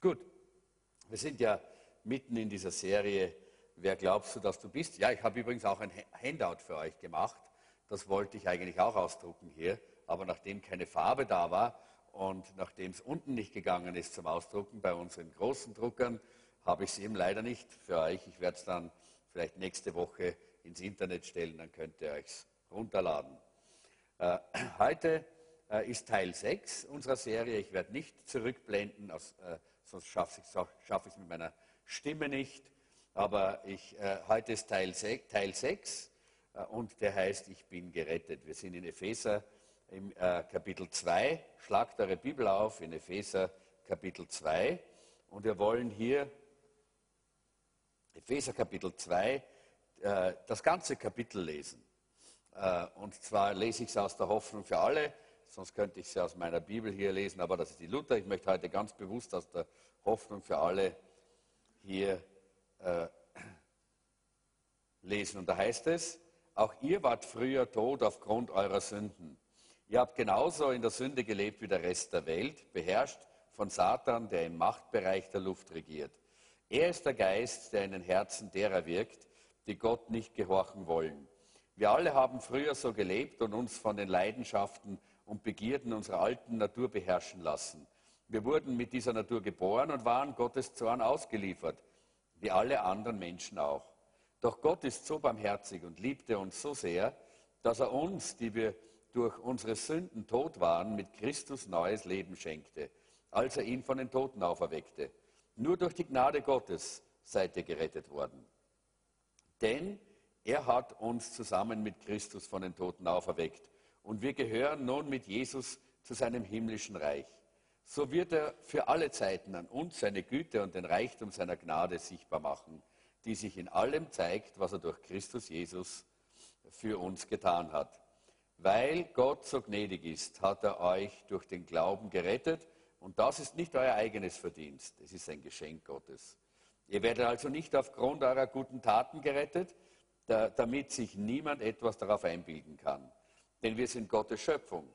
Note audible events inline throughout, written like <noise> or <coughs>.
Gut, wir sind ja mitten in dieser Serie Wer glaubst du, dass du bist? Ja, ich habe übrigens auch ein Handout für euch gemacht. Das wollte ich eigentlich auch ausdrucken hier. Aber nachdem keine Farbe da war und nachdem es unten nicht gegangen ist zum Ausdrucken bei unseren großen Druckern, habe ich es eben leider nicht für euch. Ich werde es dann vielleicht nächste Woche ins Internet stellen, dann könnt ihr euch runterladen. Äh, <clears throat> heute äh, ist Teil 6 unserer Serie. Ich werde nicht zurückblenden, aus, äh, sonst schaffe ich es schaff mit meiner Stimme nicht. Aber ich, äh, heute ist Teil 6, Teil 6 äh, und der heißt, ich bin gerettet. Wir sind in Epheser im äh, Kapitel 2. Schlagt eure Bibel auf in Epheser Kapitel 2 und wir wollen hier Epheser Kapitel 2 äh, das ganze Kapitel lesen. Äh, und zwar lese ich es aus der Hoffnung für alle, sonst könnte ich es aus meiner Bibel hier lesen, aber das ist die Luther. Ich möchte heute ganz bewusst aus der Hoffnung für alle hier äh, <clears throat> lesen. Und da heißt es, auch ihr wart früher tot aufgrund eurer Sünden. Ihr habt genauso in der Sünde gelebt wie der Rest der Welt, beherrscht von Satan, der im Machtbereich der Luft regiert. Er ist der Geist, der in den Herzen derer wirkt, die Gott nicht gehorchen wollen. Wir alle haben früher so gelebt und uns von den Leidenschaften und Begierden unserer alten Natur beherrschen lassen. Wir wurden mit dieser Natur geboren und waren Gottes Zorn ausgeliefert wie alle anderen Menschen auch. Doch Gott ist so barmherzig und liebte uns so sehr, dass er uns, die wir durch unsere Sünden tot waren, mit Christus neues Leben schenkte, als er ihn von den Toten auferweckte. Nur durch die Gnade Gottes seid ihr gerettet worden. Denn er hat uns zusammen mit Christus von den Toten auferweckt und wir gehören nun mit Jesus zu seinem himmlischen Reich so wird er für alle Zeiten an uns seine Güte und den Reichtum seiner Gnade sichtbar machen, die sich in allem zeigt, was er durch Christus Jesus für uns getan hat. Weil Gott so gnädig ist, hat er euch durch den Glauben gerettet und das ist nicht euer eigenes Verdienst, es ist ein Geschenk Gottes. Ihr werdet also nicht aufgrund eurer guten Taten gerettet, damit sich niemand etwas darauf einbilden kann. Denn wir sind Gottes Schöpfung.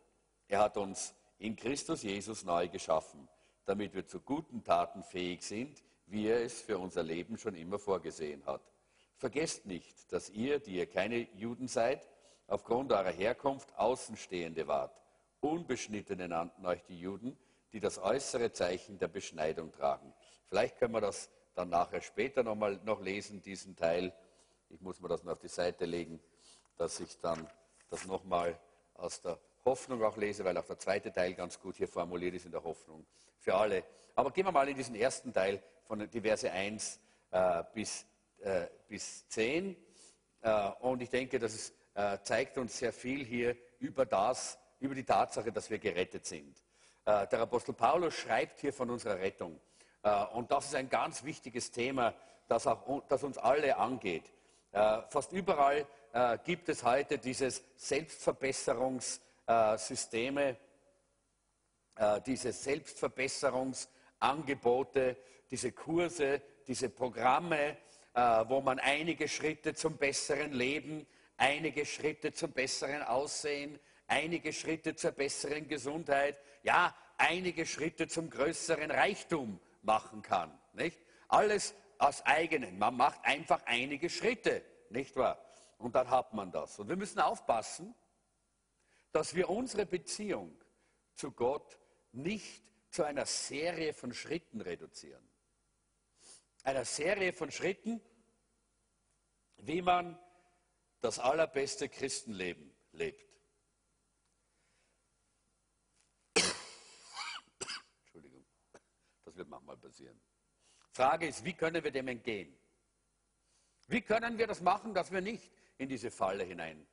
Er hat uns in Christus Jesus neu geschaffen, damit wir zu guten Taten fähig sind, wie er es für unser Leben schon immer vorgesehen hat. Vergesst nicht, dass ihr, die ihr keine Juden seid, aufgrund eurer Herkunft Außenstehende wart. Unbeschnittene nannten euch die Juden, die das äußere Zeichen der Beschneidung tragen. Vielleicht können wir das dann nachher später noch mal noch lesen, diesen Teil. Ich muss mir das noch auf die Seite legen, dass ich dann das nochmal aus der Hoffnung auch lese, weil auch der zweite Teil ganz gut hier formuliert ist in der Hoffnung für alle. Aber gehen wir mal in diesen ersten Teil von die Verse 1 äh, bis, äh, bis 10. Äh, und ich denke, das ist, äh, zeigt uns sehr viel hier über das, über die Tatsache, dass wir gerettet sind. Äh, der Apostel Paulus schreibt hier von unserer Rettung. Äh, und das ist ein ganz wichtiges Thema, das, auch, das uns alle angeht. fast überall gibt es heute dieses Selbstverbesserungs- äh, Systeme, äh, diese Selbstverbesserungsangebote, diese Kurse, diese Programme, äh, wo man einige Schritte zum besseren Leben, einige Schritte zum besseren Aussehen, einige Schritte zur besseren Gesundheit, ja, einige Schritte zum größeren Reichtum machen kann. Nicht? Alles aus eigenen. Man macht einfach einige Schritte, nicht wahr? Und dann hat man das. Und wir müssen aufpassen, dass wir unsere Beziehung zu Gott nicht zu einer Serie von Schritten reduzieren. Einer Serie von Schritten, wie man das allerbeste Christenleben lebt. Entschuldigung, das wird manchmal passieren. Frage ist, wie können wir dem entgehen? Wie können wir das machen, dass wir nicht in diese Falle hinein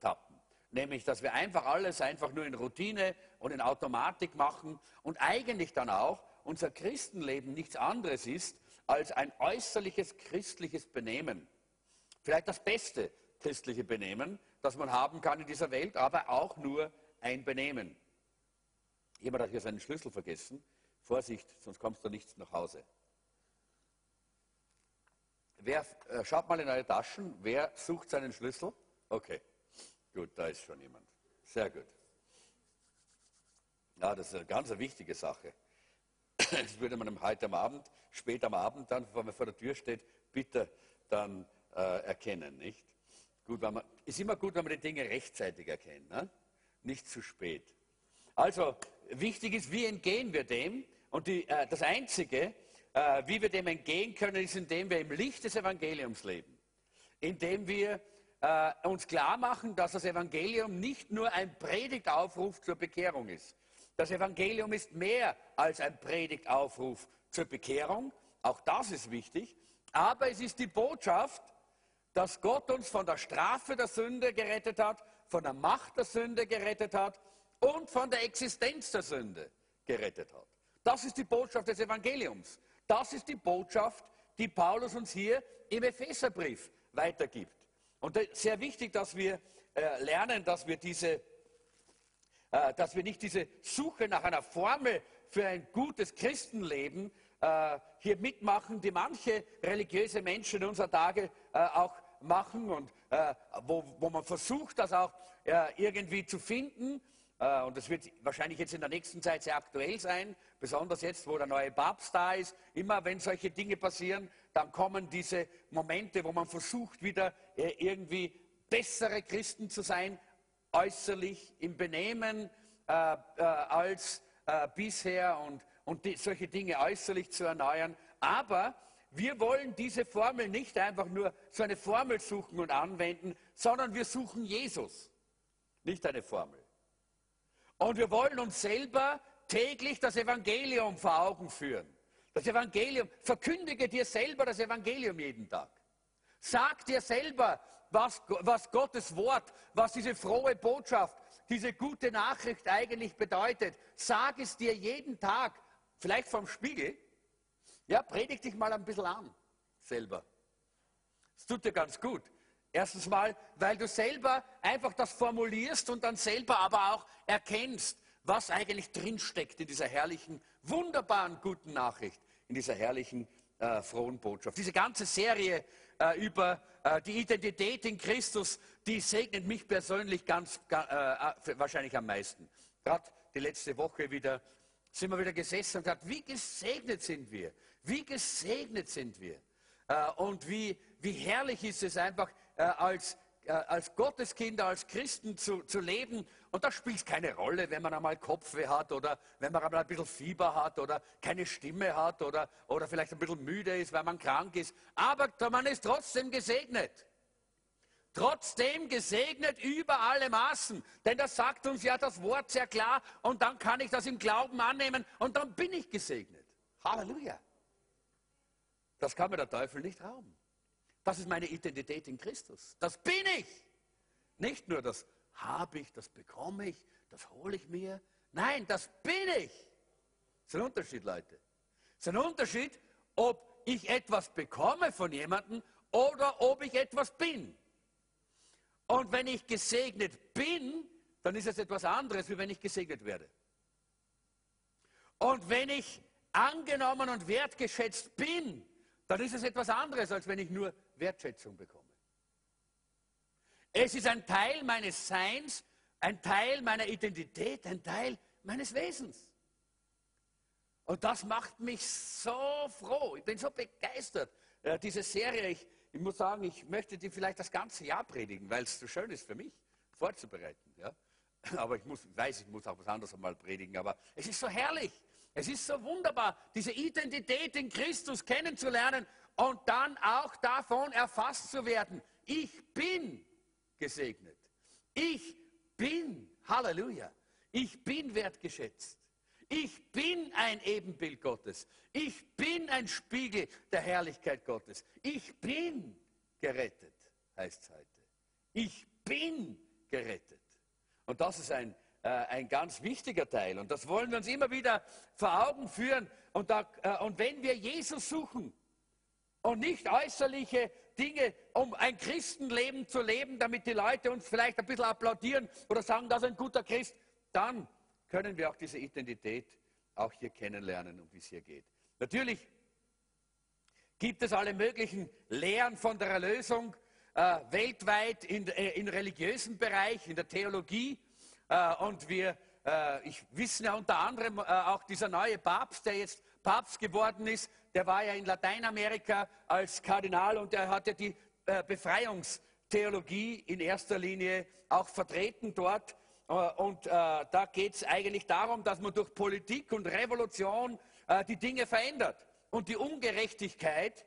tappen? nämlich dass wir einfach alles einfach nur in Routine und in Automatik machen und eigentlich dann auch unser Christenleben nichts anderes ist als ein äußerliches christliches Benehmen. Vielleicht das beste christliche Benehmen, das man haben kann in dieser Welt, aber auch nur ein Benehmen. Jemand hat hier seinen Schlüssel vergessen. Vorsicht, sonst kommst du nicht nach Hause. Wer, äh, schaut mal in eure Taschen, wer sucht seinen Schlüssel? Okay. Gut, da ist schon jemand. Sehr gut. Ja, das ist eine ganz wichtige Sache. <clears throat> das würde man heute am Abend, spät am Abend dann, wenn man vor der Tür steht, bitte dann äh, erkennen, nicht? Gut, man, ist immer gut, wenn man die Dinge rechtzeitig erkennt, ne? nicht zu spät. Also, wichtig ist, wie entgehen wir dem? Und die, äh, das Einzige, äh, wie wir dem entgehen können, ist, indem wir im Licht des Evangeliums leben. Indem wir äh, uns klar machen, dass das Evangelium nicht nur ein Predigtaufruf zur Bekehrung ist. Das Evangelium ist mehr als ein Predigtaufruf zur Bekehrung. Auch das ist wichtig. Aber es ist die Botschaft, dass Gott uns von der Strafe der Sünde gerettet hat, von der Macht der Sünde gerettet hat und von der Existenz der Sünde gerettet hat. Das ist die Botschaft des Evangeliums. Das ist die Botschaft, die Paulus uns hier im Epheserbrief weitergibt. Und sehr wichtig, dass wir äh, lernen, dass wir, diese, äh, dass wir nicht diese Suche nach einer Formel für ein gutes Christenleben äh, hier mitmachen, die manche religiöse Menschen unserer Tage äh, auch machen und äh, wo, man versucht, das auch äh, irgendwie zu finden. Äh, und das wird wahrscheinlich jetzt in der nächsten Zeit sehr aktuell sein, besonders jetzt, wo der neue Papst da ist. Immer wenn solche Dinge passieren, dann kommen diese Momente, wo man versucht, wieder äh, irgendwie bessere Christen zu sein, äußerlich im Benehmen äh, als bisher und, und die, solche Dinge äußerlich zu erneuern. Aber wir wollen diese Formel nicht einfach nur so eine Formel suchen und anwenden, sondern wir suchen Jesus, nicht eine Formel. Und wir wollen uns selber täglich das Evangelium vor Augen führen. Das Evangelium, verkündige dir selber das Evangelium jeden Tag. Sag dir selber, was, was Gottes Wort, was diese frohe Botschaft, diese gute Nachricht eigentlich bedeutet. Sag es dir jeden Tag, vielleicht vom Spiegel, ja, predig dich mal ein bisschen an, selber. Das tut dir ganz gut. Erstens mal, weil du selber einfach das formulierst und dann selber aber auch erkennst, was eigentlich drinsteckt in dieser herrlichen, wunderbaren, guten Nachricht, in dieser herrlichen, äh, frohen Botschaft. Diese ganze Serie äh, über äh, die Identität in Christus, die segnet mich persönlich ganz, äh, äh, wahrscheinlich am meisten. Gerade die letzte Woche wieder sind wir wieder gesessen und gesagt, wie gesegnet sind wir. Wie gesegnet sind wir äh, und wie, wie herrlich ist es einfach äh, als, äh, als Gotteskinder, als Christen zu, zu leben. Und da spielt es keine Rolle, wenn man einmal Kopfweh hat oder wenn man einmal ein bisschen Fieber hat oder keine Stimme hat oder, oder vielleicht ein bisschen müde ist, weil man krank ist. Aber man ist trotzdem gesegnet. Trotzdem gesegnet über alle Maßen. Denn das sagt uns ja das Wort sehr klar und dann kann ich das im Glauben annehmen und dann bin ich gesegnet. Halleluja. Das kann mir der Teufel nicht rauben. Das ist meine Identität in Christus. Das bin ich. Nicht nur das habe ich, das bekomme ich, das hole ich mir. Nein, das bin ich. Das ist ein Unterschied, Leute. Das ist ein Unterschied, ob ich etwas bekomme von jemandem oder ob ich etwas bin. Und wenn ich gesegnet bin, dann ist es etwas anderes, wie wenn ich gesegnet werde. Und wenn ich angenommen und wertgeschätzt bin, dann ist es etwas anderes, als wenn ich nur Wertschätzung bekomme. Es ist ein Teil meines Seins, ein Teil meiner Identität, ein Teil meines Wesens. Und das macht mich so froh. Ich bin so begeistert. Äh, diese Serie, ich, ich, muss sagen, ich möchte die vielleicht das ganze Jahr predigen, weil es so schön ist für mich, vorzubereiten. Ja? Aber ich muss, weiß, ich muss auch was anderes einmal predigen. Aber es ist so herrlich. Es ist so wunderbar, diese Identität in Christus kennenzulernen und dann auch davon erfasst zu werden. Ich bin gesegnet. Ich bin, Halleluja, ich bin wertgeschätzt. Ich bin ein Ebenbild Gottes. Ich bin ein Spiegel der Herrlichkeit Gottes. Ich bin gerettet, heißt es heute. Ich bin gerettet. Und das ist ein äh, ein ganz wichtiger Teil. Und das wollen wir uns immer wieder vor Augen führen. Und, da, äh, und wenn wir Jesus suchen und nicht äußerliche Dinge, um ein Christenleben zu leben, damit die Leute uns vielleicht ein bisschen applaudieren oder sagen, das ist ein guter Christ, dann können wir auch diese Identität auch hier kennenlernen, um die es hier geht. Natürlich gibt es alle möglichen Lehren von der Erlösung äh, weltweit in, äh, im religiösen Bereich, in der Theologie. Äh, und wir äh, ich wissen ja unter anderem äh, auch dieser neue Papst, der jetzt Papst geworden ist, der war ja in Lateinamerika als Kardinal und er hatte die äh, Befreiungstheologie in erster Linie auch vertreten dort. Äh, und äh, da geht es eigentlich darum, dass man durch Politik und Revolution die Dinge verändert und die Ungerechtigkeit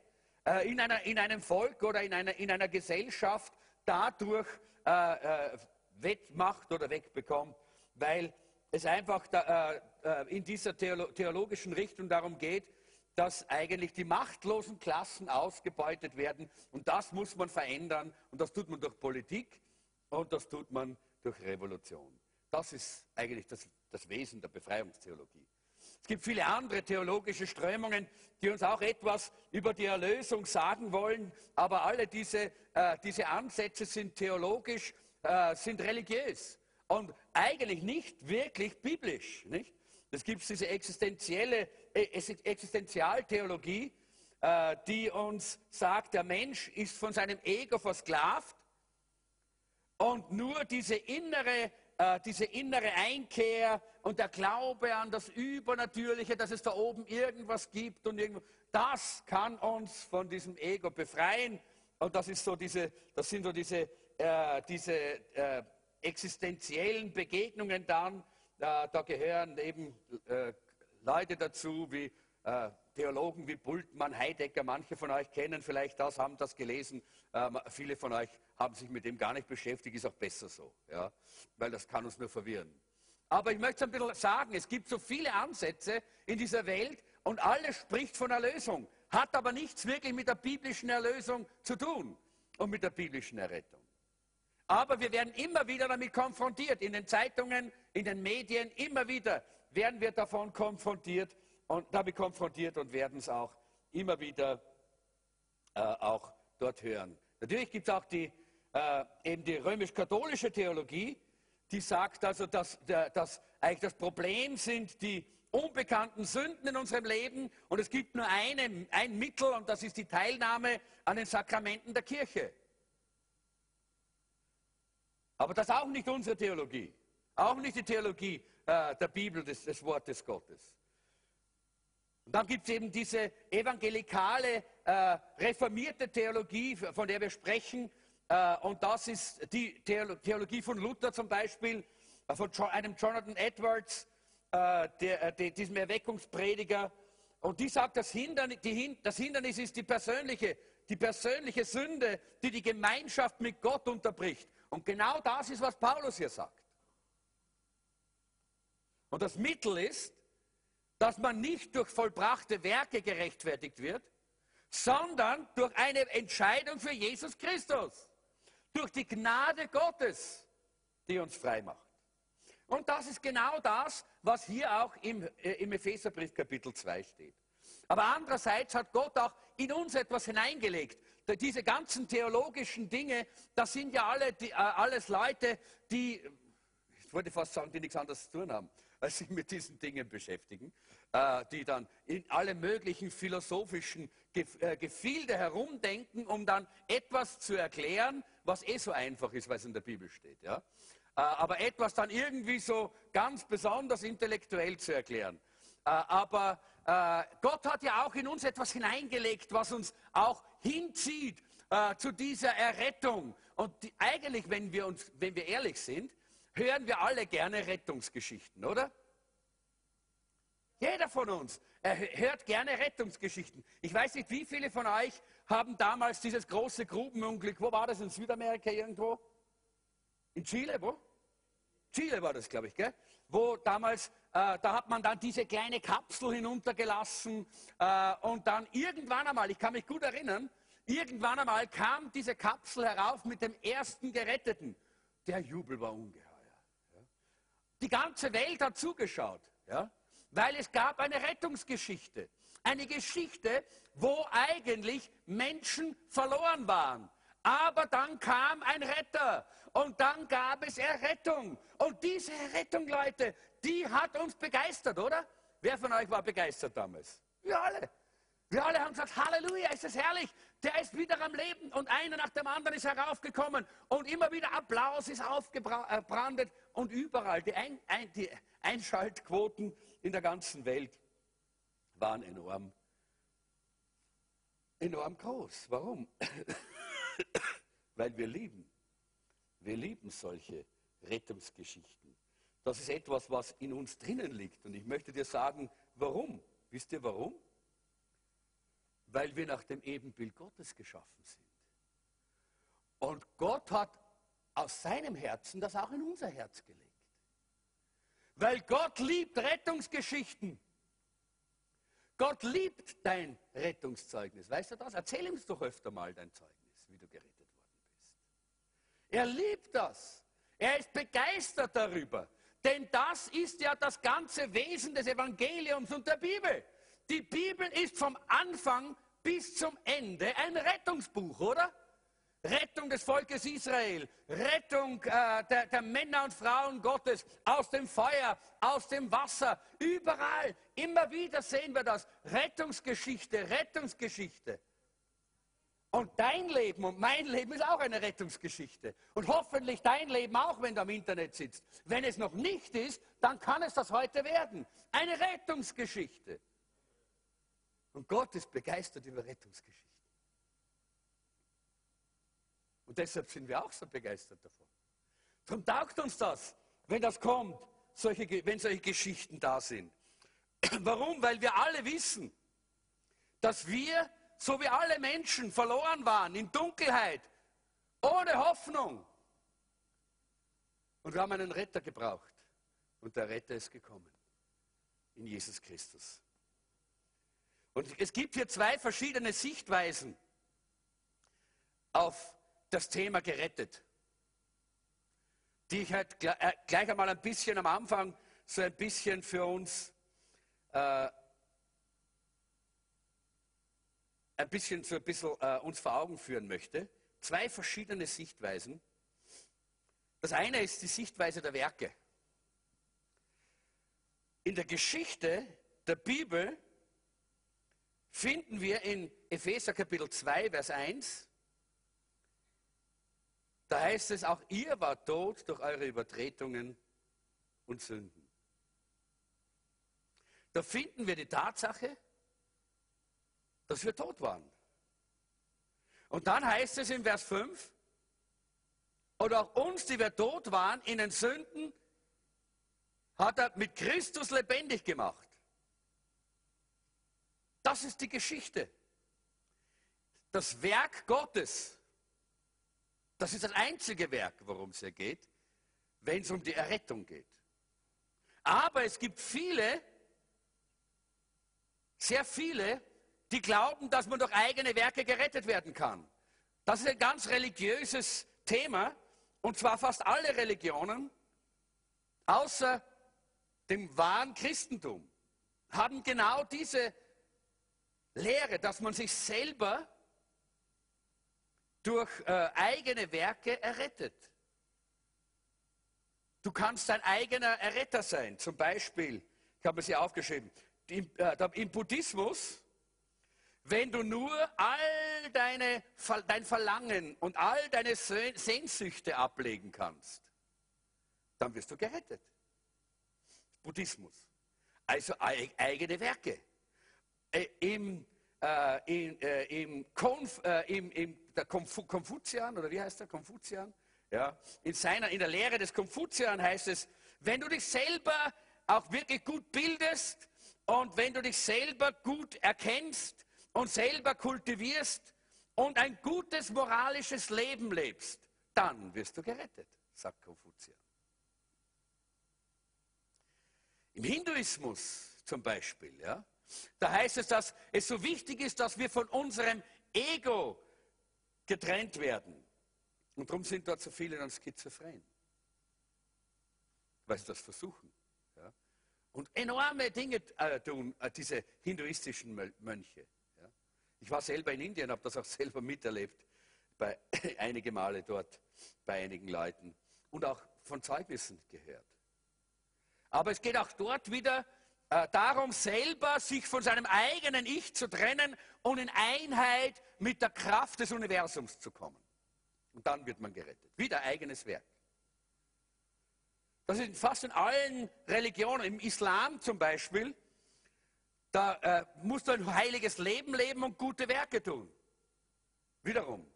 in, einer, in einem Volk oder in einer, in einer Gesellschaft dadurch wettmacht oder wegbekommt, weil es einfach in dieser Theolo theologischen Richtung darum geht, dass eigentlich die machtlosen Klassen ausgebeutet werden. Und das muss man verändern. Und das tut man durch Politik und das tut man durch Revolution. Das ist eigentlich das, das Wesen der Befreiungstheologie. Es gibt viele andere theologische Strömungen, die uns auch etwas über die Erlösung sagen wollen, aber alle diese, äh, diese Ansätze sind theologisch, äh, sind religiös und eigentlich nicht wirklich biblisch. Nicht? Es gibt diese existenzielle äh, Existenzialtheologie, äh, die uns sagt, der Mensch ist von seinem Ego versklavt und nur diese innere äh, diese innere Einkehr und der Glaube an das Übernatürliche, dass es da oben irgendwas gibt und irgendwo, das kann uns von diesem Ego befreien. Und das, ist so diese, das sind so diese, äh, diese existenziellen Begegnungen dann. Äh, da gehören eben äh, Leute dazu wie äh, Theologen wie Bultmann, Heidegger, manche von euch kennen vielleicht das, haben das gelesen. Ähm, viele von euch haben sich mit dem gar nicht beschäftigt, ist auch besser so, ja? weil das kann uns nur verwirren. Aber ich möchte ein bisschen sagen, es gibt so viele Ansätze in dieser Welt und alles spricht von Erlösung, hat aber nichts wirklich mit der biblischen Erlösung zu tun und mit der biblischen Errettung. Aber wir werden immer wieder damit konfrontiert, in den Zeitungen, in den Medien, immer wieder werden wir davon konfrontiert und damit konfrontiert und werden es auch immer wieder äh, auch dort hören. Natürlich gibt es auch die äh, eben die römisch-katholische Theologie, die sagt also, dass, dass eigentlich das Problem sind die unbekannten Sünden in unserem Leben und es gibt nur eine, ein Mittel und das ist die Teilnahme an den Sakramenten der Kirche. Aber das ist auch nicht unsere Theologie, auch nicht die Theologie äh, der Bibel, des, des Wortes Gottes. Und dann gibt es eben diese evangelikale, äh, reformierte Theologie, von der wir sprechen, äh, und das ist die Theologie von Luther zum Beispiel, äh, von einem Jonathan Edwards, äh, der, diesem Erweckungsprediger. Und die sagt, das Hindernis, das Hindernis ist die persönliche, die persönliche Sünde, die die Gemeinschaft mit Gott unterbricht. Und genau das ist, was Paulus hier sagt. Und das Mittel ist, dass man nicht durch vollbrachte Werke gerechtfertigt wird, sondern durch eine Entscheidung für Jesus Christus durch die Gnade Gottes, die uns frei macht. Und das ist genau das, was hier auch im, äh, im Epheserbrief Kapitel 2 steht. Aber andererseits hat Gott auch in uns etwas hineingelegt. Diese ganzen theologischen Dinge, das sind ja alle, die, äh, alles Leute, die, ich wollte fast sagen, die nichts anderes zu tun haben, sich mit diesen Dingen beschäftigen, äh, die dann in alle möglichen philosophischen äh, Gefilde herumdenken, um dann etwas zu erklären, was eh so einfach ist, weil es in der Bibel steht. Ja? Äh, aber etwas dann irgendwie so ganz besonders intellektuell zu erklären. Aber Gott hat ja auch in uns etwas hineingelegt, was uns auch hinzieht zu dieser Errettung. Und die, eigentlich, wenn wir, uns, wenn wir ehrlich sind, hören wir alle gerne Rettungsgeschichten, oder? Jeder von uns hört gerne Rettungsgeschichten. Ich weiß nicht, wie viele von euch haben damals dieses große Grubenunglück, wo war das, in Südamerika irgendwo? In Chile, wo? Chile war das, glaube ich, gell? Wo damals, äh, da hat man dann diese kleine Kapsel hinuntergelassen äh, und dann irgendwann einmal, ich kann mich gut erinnern, irgendwann einmal kam diese Kapsel herauf mit dem ersten Geretteten. Der Jubel war ungeheuer. Die ganze Welt hat zugeschaut. Ja? weil es gab eine Rettungsgeschichte. Eine Geschichte, wo eigentlich Menschen verloren waren. Aber dann kam ein Retter und dann gab es Errettung. Und diese Errettung, Leute, die hat uns begeistert, oder? Wer von euch war begeistert damals? Wir alle. Wir alle haben gesagt, Halleluja, ist das herrlich, der ist wieder am Leben und einer nach dem anderen ist heraufgekommen und immer wieder Applaus ist aufgebrandet und überall die, Ein Ein die Einschaltquoten in der ganzen Welt waren enorm, enorm groß. Warum? <coughs> Weil wir lieben. Wir lieben solche Rettungsgeschichten. Das ist etwas, was in uns drinnen liegt. Und ich möchte dir sagen, warum. Wisst ihr warum? Weil wir nach dem Ebenbild Gottes geschaffen sind. Und Gott hat aus seinem Herzen das auch in unser Herz gelegt. Weil Gott liebt Rettungsgeschichten. Gott liebt dein Rettungszeugnis. Weißt du das? Erzähl ihm doch öfter mal dein Zeugnis, wie du gerettet worden bist. Er liebt das. Er ist begeistert darüber. Denn das ist ja das ganze Wesen des Evangeliums und der Bibel. Die Bibel ist vom Anfang bis zum Ende ein Rettungsbuch, oder? Rettung des Volkes Israel, Rettung äh, der, der Männer und Frauen Gottes aus dem Feuer, aus dem Wasser, überall, immer wieder sehen wir das. Rettungsgeschichte, Rettungsgeschichte. Und dein Leben und mein Leben ist auch eine Rettungsgeschichte. Und hoffentlich dein Leben auch, wenn du am Internet sitzt. Wenn es noch nicht ist, dann kann es das heute werden. Eine Rettungsgeschichte. Und Gott ist begeistert über Rettungsgeschichten. Und deshalb sind wir auch so begeistert davon. Darum taugt uns das, wenn das kommt, solche, wenn solche Geschichten da sind. <clears throat> Warum? Weil wir alle wissen, dass wir, so wie alle Menschen, verloren waren, in Dunkelheit, ohne Hoffnung. Und wir haben einen Retter gebraucht. Und der Retter ist gekommen. In Jesus Christus. Und es gibt hier zwei verschiedene Sichtweisen auf das Thema gerettet, die ich halt äh, gleich einmal ein bisschen am Anfang so ein bisschen für uns äh, ein bisschen so ein bisschen äh, uns vor Augen führen möchte. Zwei verschiedene Sichtweisen. Das eine ist die Sichtweise der Werke. In der Geschichte der Bibel finden wir in Epheser Kapitel 2, Vers 1, da heißt es, auch ihr wart tot durch eure Übertretungen und Sünden. Da finden wir die Tatsache, dass wir tot waren. Und dann heißt es im Vers 5, oder auch uns, die wir tot waren in den Sünden, hat er mit Christus lebendig gemacht. Das ist die Geschichte. Das Werk Gottes das ist das einzige Werk, worum es hier geht, wenn es um die Errettung geht. Aber es gibt viele, sehr viele, die glauben, dass man durch eigene Werke gerettet werden kann. Das ist ein ganz religiöses Thema, und zwar fast alle Religionen, außer dem wahren Christentum, haben genau diese Lehre, dass man sich selber durch äh, eigene Werke errettet. Du kannst dein eigener Erretter sein. Zum Beispiel, ich habe es hier aufgeschrieben, im, äh, im Buddhismus, wenn du nur all deine, dein Verlangen und all deine Sehnsüchte ablegen kannst, dann wirst du gerettet. Buddhismus. Also eigene Werke. Äh, Im äh, in, äh, der Konfu Konfuzian, oder wie heißt der, Konfuzian? Ja, in, seiner, in der Lehre des Konfuzian heißt es, wenn du dich selber auch wirklich gut bildest und wenn du dich selber gut erkennst und selber kultivierst und ein gutes moralisches Leben lebst, dann wirst du gerettet, sagt Konfuzian. Im Hinduismus zum Beispiel, ja, da heißt es, dass es so wichtig ist, dass wir von unserem Ego getrennt werden. Und darum sind dort so viele dann schizophren. Weil sie das versuchen. Ja? Und enorme Dinge äh, tun äh, diese hinduistischen Mönche. Ja? Ich war selber in Indien, habe das auch selber miterlebt, bei <clears throat> einige Male dort, bei einigen Leuten. Und auch von Zeugnissen gehört. Aber es geht auch dort wieder äh, darum, selber sich von seinem eigenen Ich zu trennen und in Einheit mit der Kraft des Universums zu kommen. Und dann wird man gerettet. Wieder eigenes Werk. Das ist fast in allen Religionen, im Islam zum Beispiel, da äh, musst du ein heiliges Leben leben und gute Werke tun. Wiederum,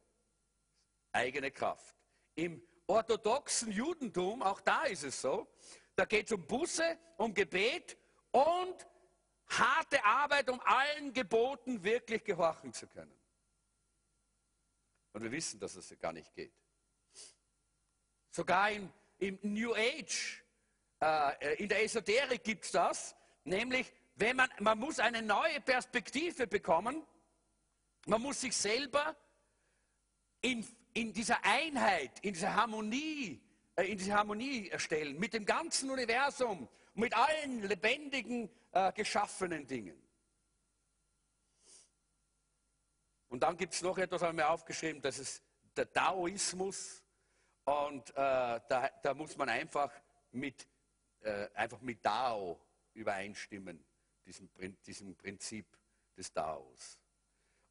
eigene Kraft. Im orthodoxen Judentum, auch da ist es so, da geht es um Busse, um Gebet und harte Arbeit, um allen Geboten wirklich gehorchen zu können. Und wir wissen, dass es gar nicht geht. Sogar im, im New Age, äh, in der Esoterik gibt es das, nämlich wenn man, man muss eine neue Perspektive bekommen, man muss sich selber in, in dieser Einheit, in dieser Harmonie, äh, in diese Harmonie erstellen mit dem ganzen Universum, mit allen lebendigen, äh, geschaffenen Dingen. Und dann gibt es noch etwas, haben wir aufgeschrieben, das ist der Taoismus. Und äh, da, da, muss man einfach mit, äh, einfach mit Tao übereinstimmen, diesem, diesem Prinzip des Taos.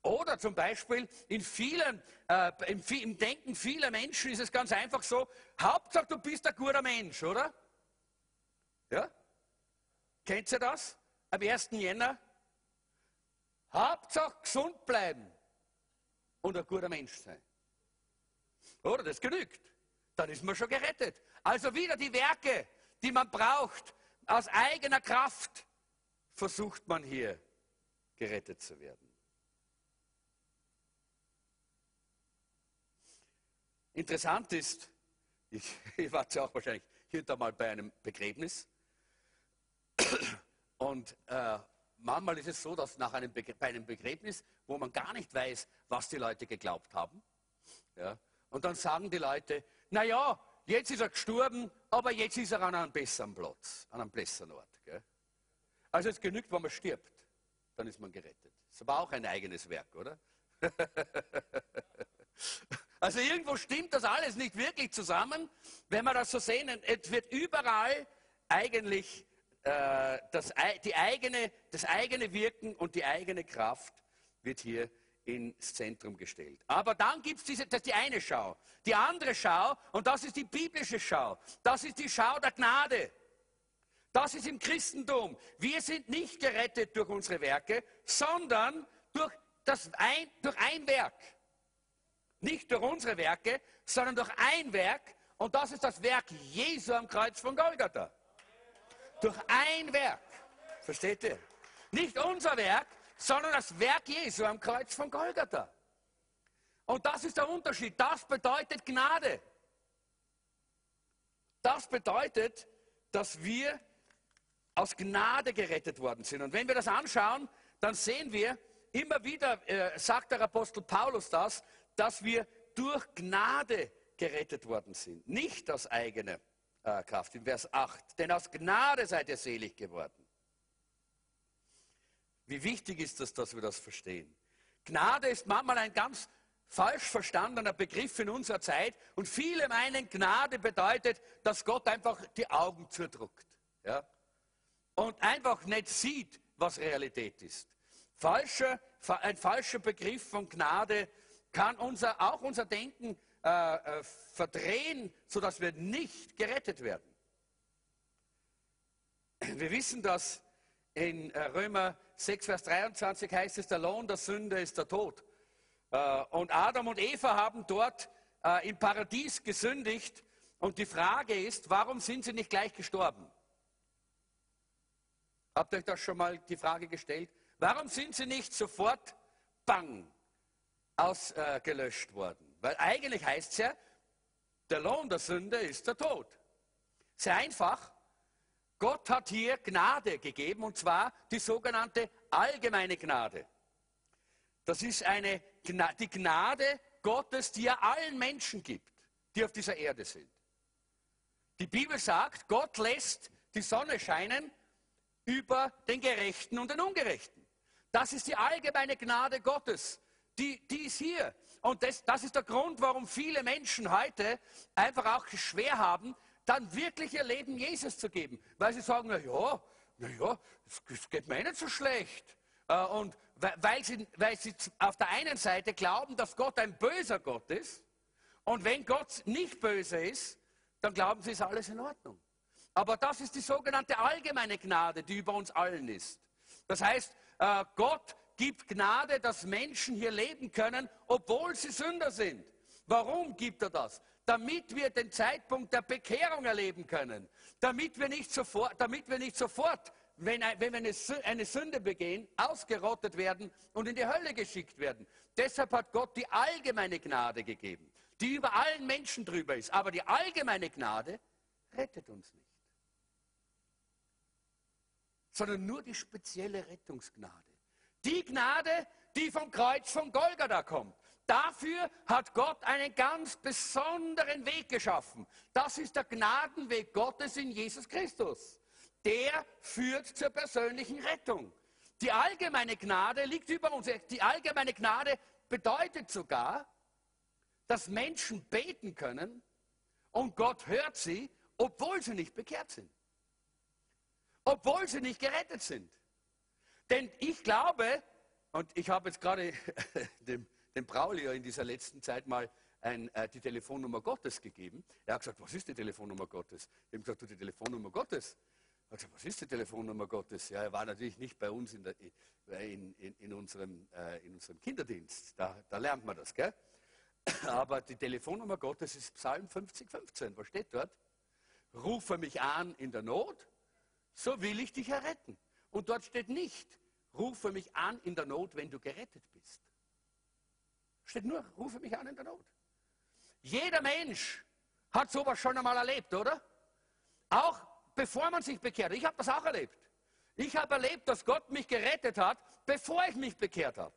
Oder zum Beispiel in vielen, äh, im, im, Denken vieler Menschen ist es ganz einfach so, Hauptsache du bist ein guter Mensch, oder? Ja? Kennt ihr das? Am 1. Jänner? Hauptsache gesund bleiben und ein guter Mensch sein. Oder? Das genügt. Dann ist man schon gerettet. Also wieder die Werke, die man braucht, aus eigener Kraft, versucht man hier gerettet zu werden. Interessant ist, <laughs> ich, ich war ja auch wahrscheinlich hinter mal bei einem Begräbnis. Und äh, manchmal ist es so, dass nach einem bei einem Begräbnis, wo man gar nicht weiß, was die Leute geglaubt haben, ja, und dann sagen die Leute, naja, jetzt ist er gestorben, aber jetzt ist er an einem besseren Platz, an einem besseren Ort. Gell? Also es genügt, wenn man stirbt, dann ist man gerettet. Das aber auch ein eigenes Werk, oder? <laughs> Also irgendwo stimmt das alles nicht wirklich zusammen, wenn wir das so sehen. Es wird überall eigentlich äh, das, die eigene, das eigene Wirken und die eigene Kraft wird hier ins Zentrum gestellt. Aber dann gibt es die eine Schau. Die andere Schau, und das ist die biblische Schau, das ist die Schau der Gnade. Das ist im Christentum. Wir sind nicht gerettet durch unsere Werke, sondern durch, das ein, durch ein Werk. Nicht durch unsere Werke, sondern durch ein Werk. Und das ist das Werk Jesu am Kreuz von Golgatha. Durch ein Werk. Versteht ihr? Nicht unser Werk, sondern das Werk Jesu am Kreuz von Golgatha. Und das ist der Unterschied. Das bedeutet Gnade. Das bedeutet, dass wir aus Gnade gerettet worden sind. Und wenn wir das anschauen, dann sehen wir, immer wieder äh, sagt der Apostel Paulus das, dass wir durch Gnade gerettet worden sind, nicht aus eigener äh, Kraft. In Vers 8, denn aus Gnade seid ihr selig geworden. Wie wichtig ist es, dass wir das verstehen? Gnade ist manchmal ein ganz falsch verstandener Begriff in unserer Zeit und viele meinen, Gnade bedeutet, dass Gott einfach die Augen zudruckt ja? und einfach nicht sieht, was Realität ist. Falscher, ein falscher Begriff von Gnade kann unser, auch unser Denken äh, äh, verdrehen, sodass wir nicht gerettet werden. Wir wissen, dass in äh, Römer 6, Vers 23 heißt es, der Lohn der Sünde ist der Tod. Äh, und Adam und Eva haben dort im Paradies gesündigt. Und die Frage ist, warum sind sie nicht gleich gestorben? Habt ihr euch das schon mal die Frage gestellt? Warum sind sie nicht sofort bang ausgelöscht worden. Weil eigentlich heißt es ja, der Lohn der Sünde ist der Tod. Sehr einfach. Gott hat hier Gnade gegeben, und zwar die sogenannte allgemeine Gnade. Das ist eine, die Gnade Gottes, die er allen Menschen gibt, die auf dieser Erde sind. Die Bibel sagt, Gott lässt die Sonne scheinen über den Gerechten und den Ungerechten. Das ist die allgemeine Gnade Gottes die, die ist hier. Und das, das ist der Grund, warum viele Menschen heute einfach auch schwer haben, dann wirklich ihr Leben Jesus zu geben. Weil sie sagen, na ja, na ja, es geht mir nicht so schlecht. Äh, und weil sie, weil sie auf der einen Seite glauben, dass Gott ein böser Gott ist. Und wenn Gott nicht böse ist, dann glauben sie, ist alles in Ordnung. Aber das ist die sogenannte allgemeine Gnade, die über uns allen ist. Das heißt, äh, Gott gibt Gnade, dass Menschen hier leben können, obwohl sie Sünder sind. Warum gibt er das? Damit wir den Zeitpunkt der Bekehrung erleben können. Damit wir nicht sofort, damit wir nicht sofort wenn, wenn wir eine Sünde begehen, ausgerottet werden und in die Hölle geschickt werden. Deshalb hat Gott die allgemeine Gnade gegeben, die über allen Menschen drüber ist. Aber die allgemeine Gnade rettet uns nicht, sondern nur die spezielle Rettungsgnade. Die Gnade, die vom Kreuz von Golgatha kommt. Dafür hat Gott einen ganz besonderen Weg geschaffen. Das ist der Gnadenweg Gottes in Jesus Christus. Der führt zur persönlichen Rettung. Die allgemeine Gnade liegt über uns. Die allgemeine Gnade bedeutet sogar, dass Menschen beten können und Gott hört sie, obwohl sie nicht bekehrt sind. Obwohl sie nicht gerettet sind. Denn ich glaube, und ich habe jetzt gerade <laughs> dem, dem Braulio in dieser letzten Zeit mal ein, äh, die Telefonnummer Gottes gegeben. Er hat gesagt, was ist die Telefonnummer Gottes? Ich habe gesagt, du, die Telefonnummer Gottes. Er hat gesagt, was ist die Telefonnummer Gottes? Ja, er war natürlich nicht bei uns in, der, in, in, in unserem, äh, in unserem Kinderdienst. Da, da, lernt man das, gell? <laughs> Aber die Telefonnummer Gottes ist Psalm 50, 15. Was steht dort? Rufe mich an in der Not, so will ich dich erretten. Und dort steht nicht, rufe mich an in der Not, wenn du gerettet bist. Steht nur, rufe mich an in der Not. Jeder Mensch hat sowas schon einmal erlebt, oder? Auch bevor man sich bekehrt. Ich habe das auch erlebt. Ich habe erlebt, dass Gott mich gerettet hat, bevor ich mich bekehrt habe.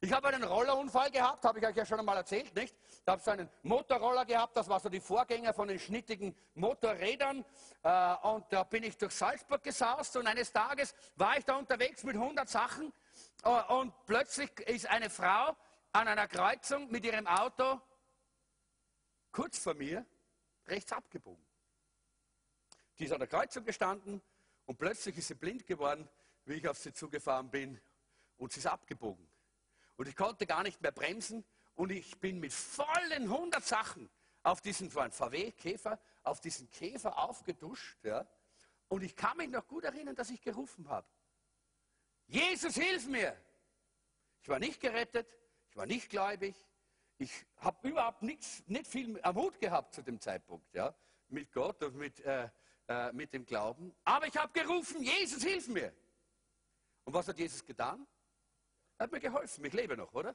Ich habe einen Rollerunfall gehabt, habe ich euch ja schon einmal erzählt, nicht? Ich habe so einen Motorroller gehabt, das war so die Vorgänger von den schnittigen Motorrädern. Äh, und da bin ich durch Salzburg gesaust und eines Tages war ich da unterwegs mit 100 Sachen äh, und plötzlich ist eine Frau an einer Kreuzung mit ihrem Auto kurz vor mir rechts abgebogen. Die ist an der Kreuzung gestanden und plötzlich ist sie blind geworden, wie ich auf sie zugefahren bin und sie ist abgebogen. Und ich konnte gar nicht mehr bremsen und ich bin mit vollen 100 Sachen auf diesen VW-Käfer, auf diesen Käfer aufgeduscht. Ja? Und ich kann mich noch gut erinnern, dass ich gerufen habe. Jesus, hilf mir! Ich war nicht gerettet, ich war nicht gläubig, ich habe überhaupt nichts, nicht viel am Hut gehabt zu dem Zeitpunkt, ja, mit Gott und mit, äh, äh, mit dem Glauben. Aber ich habe gerufen, Jesus, hilf mir! Und was hat Jesus getan? Er hat mir geholfen, ich lebe noch, oder?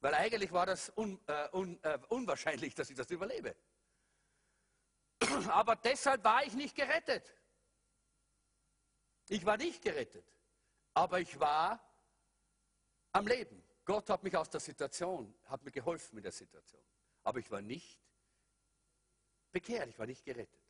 Weil eigentlich war das un, äh, un, äh, unwahrscheinlich, dass ich das überlebe. Aber deshalb war ich nicht gerettet. Ich war nicht gerettet. Aber ich war am Leben. Gott hat mich aus der Situation, hat mir geholfen mit der Situation. Aber ich war nicht bekehrt, ich war nicht gerettet.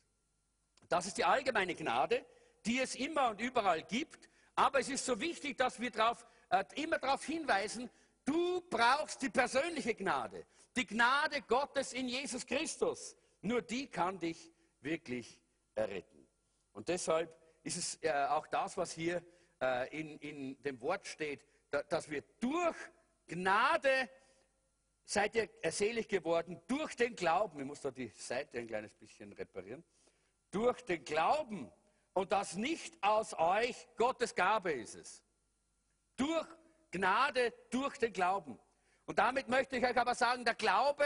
Das ist die allgemeine Gnade, die es immer und überall gibt. Aber es ist so wichtig, dass wir drauf, äh, immer darauf hinweisen, Du brauchst die persönliche Gnade, die Gnade Gottes in Jesus Christus. Nur die kann dich wirklich erretten. Und deshalb ist es äh, auch das, was hier äh, in, in dem Wort steht, da, dass wir durch Gnade seid ihr selig geworden, durch den Glauben. Ich muss da die Seite ein kleines bisschen reparieren. Durch den Glauben und das nicht aus euch, Gottes Gabe ist es. Durch Gnade durch den Glauben. Und damit möchte ich euch aber sagen, der Glaube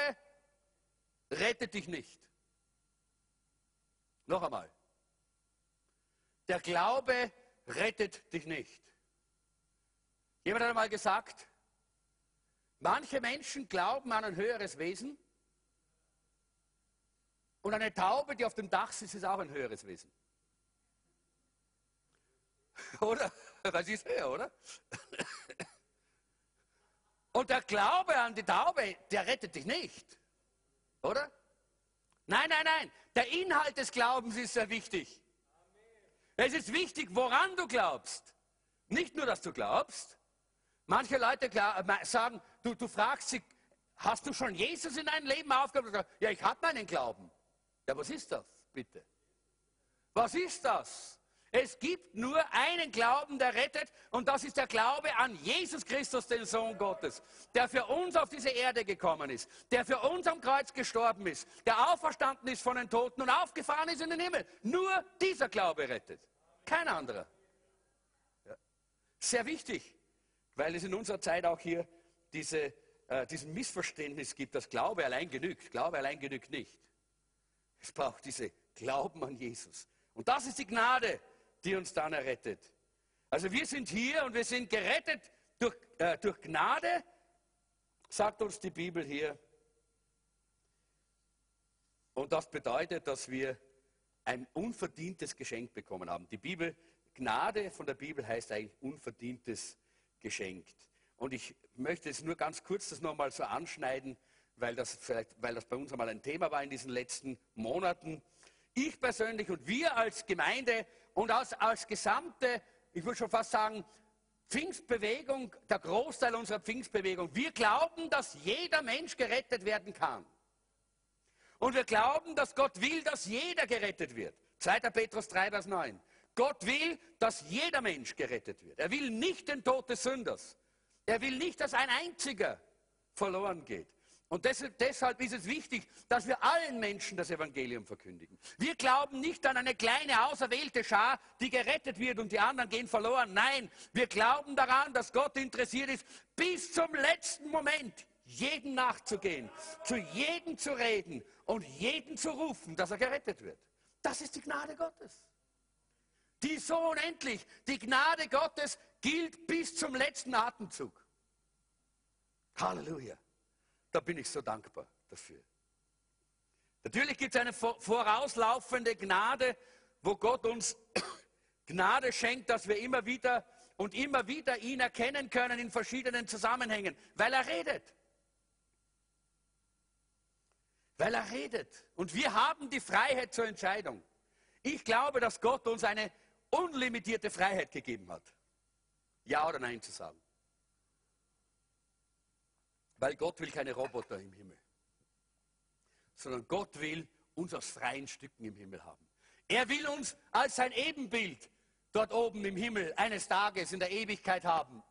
rettet dich nicht. Noch einmal. Der Glaube rettet dich nicht. Jemand hat einmal gesagt, manche Menschen glauben an ein höheres Wesen und eine Taube, die auf dem Dach sitzt, ist auch ein höheres Wesen. <laughs> Oder? Sie ist höher, oder? Und der Glaube an die Taube, der rettet dich nicht. Oder? Nein, nein, nein. Der Inhalt des Glaubens ist sehr wichtig. Es ist wichtig, woran du glaubst. Nicht nur, dass du glaubst. Manche Leute sagen, du, du fragst sie, hast du schon Jesus in dein Leben aufgenommen? Ja, ich habe meinen Glauben. Ja, was ist das, bitte? Was ist das? Es gibt nur einen Glauben, der rettet, und das ist der Glaube an Jesus Christus, den Sohn Gottes, der für uns auf diese Erde gekommen ist, der für uns am Kreuz gestorben ist, der auferstanden ist von den Toten und aufgefahren ist in den Himmel. Nur dieser Glaube rettet, kein anderer. Ja. Sehr wichtig, weil es in unserer Zeit auch hier diese, äh, diesen Missverständnis gibt, dass Glaube allein genügt. Glaube allein genügt nicht. Es braucht diese Glauben an Jesus. Und das ist die Gnade, die uns dann errettet. Also wir sind hier und wir sind gerettet durch, äh, durch Gnade, sagt uns die Bibel hier. Und das bedeutet, dass wir ein unverdientes Geschenk bekommen haben. Die Bibel, Gnade von der Bibel heißt eigentlich unverdientes Geschenk. Und ich möchte es nur ganz kurz das nochmal so anschneiden, weil das, vielleicht, weil das bei uns einmal ein Thema war in diesen letzten Monaten. Ich persönlich und wir als Gemeinde und als, als gesamte, ich würde schon fast sagen, Pfingstbewegung, der Großteil unserer Pfingstbewegung, wir glauben, dass jeder Mensch gerettet werden kann. Und wir glauben, dass Gott will, dass jeder gerettet wird. 2. Petrus 3, Vers 9. Gott will, dass jeder Mensch gerettet wird. Er will nicht den Tod des Sünders. Er will nicht, dass ein einziger verloren geht. Und deshalb ist es wichtig, dass wir allen Menschen das Evangelium verkündigen. Wir glauben nicht an eine kleine auserwählte Schar, die gerettet wird und die anderen gehen verloren. Nein, wir glauben daran, dass Gott interessiert ist, bis zum letzten Moment jeden nachzugehen, zu jedem zu reden und jeden zu rufen, dass er gerettet wird. Das ist die Gnade Gottes. Die ist so unendlich. Die Gnade Gottes gilt bis zum letzten Atemzug. Halleluja. Da bin ich so dankbar dafür. Natürlich gibt es eine vorauslaufende Gnade, wo Gott uns <coughs> Gnade schenkt, dass wir immer wieder und immer wieder ihn erkennen können in verschiedenen Zusammenhängen, weil er redet. Weil er redet. Und wir haben die Freiheit zur Entscheidung. Ich glaube, dass Gott uns eine unlimitierte Freiheit gegeben hat. Ja oder Nein zu sagen. Weil Gott will keine Roboter im Himmel, sondern Gott will uns aus freien Stücken im Himmel haben. Er will uns als sein Ebenbild dort oben im Himmel eines Tages in der Ewigkeit haben.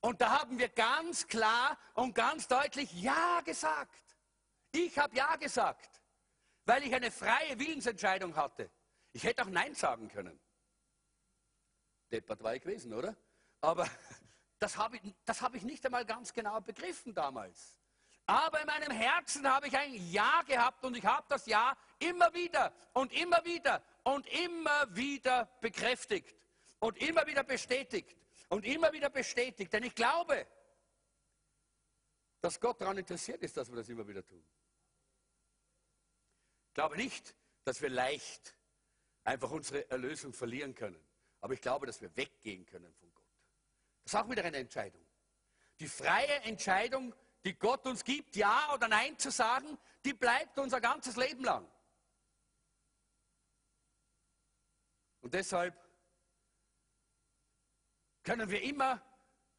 Und da haben wir ganz klar und ganz deutlich Ja gesagt. Ich habe Ja gesagt, weil ich eine freie Willensentscheidung hatte. Ich hätte auch Nein sagen können. Deppert war ich gewesen, oder? Aber das habe ich, hab ich nicht einmal ganz genau begriffen damals. Aber in meinem Herzen habe ich ein Ja gehabt und ich habe das Ja immer wieder und immer wieder und immer wieder bekräftigt und immer wieder bestätigt und immer wieder bestätigt. Denn ich glaube, dass Gott daran interessiert ist, dass wir das immer wieder tun. Ich glaube nicht, dass wir leicht einfach unsere Erlösung verlieren können. Aber ich glaube, dass wir weggehen können von Gott. Das ist auch wieder eine Entscheidung. Die freie Entscheidung, die Gott uns gibt, Ja oder Nein zu sagen, die bleibt unser ganzes Leben lang. Und deshalb können wir immer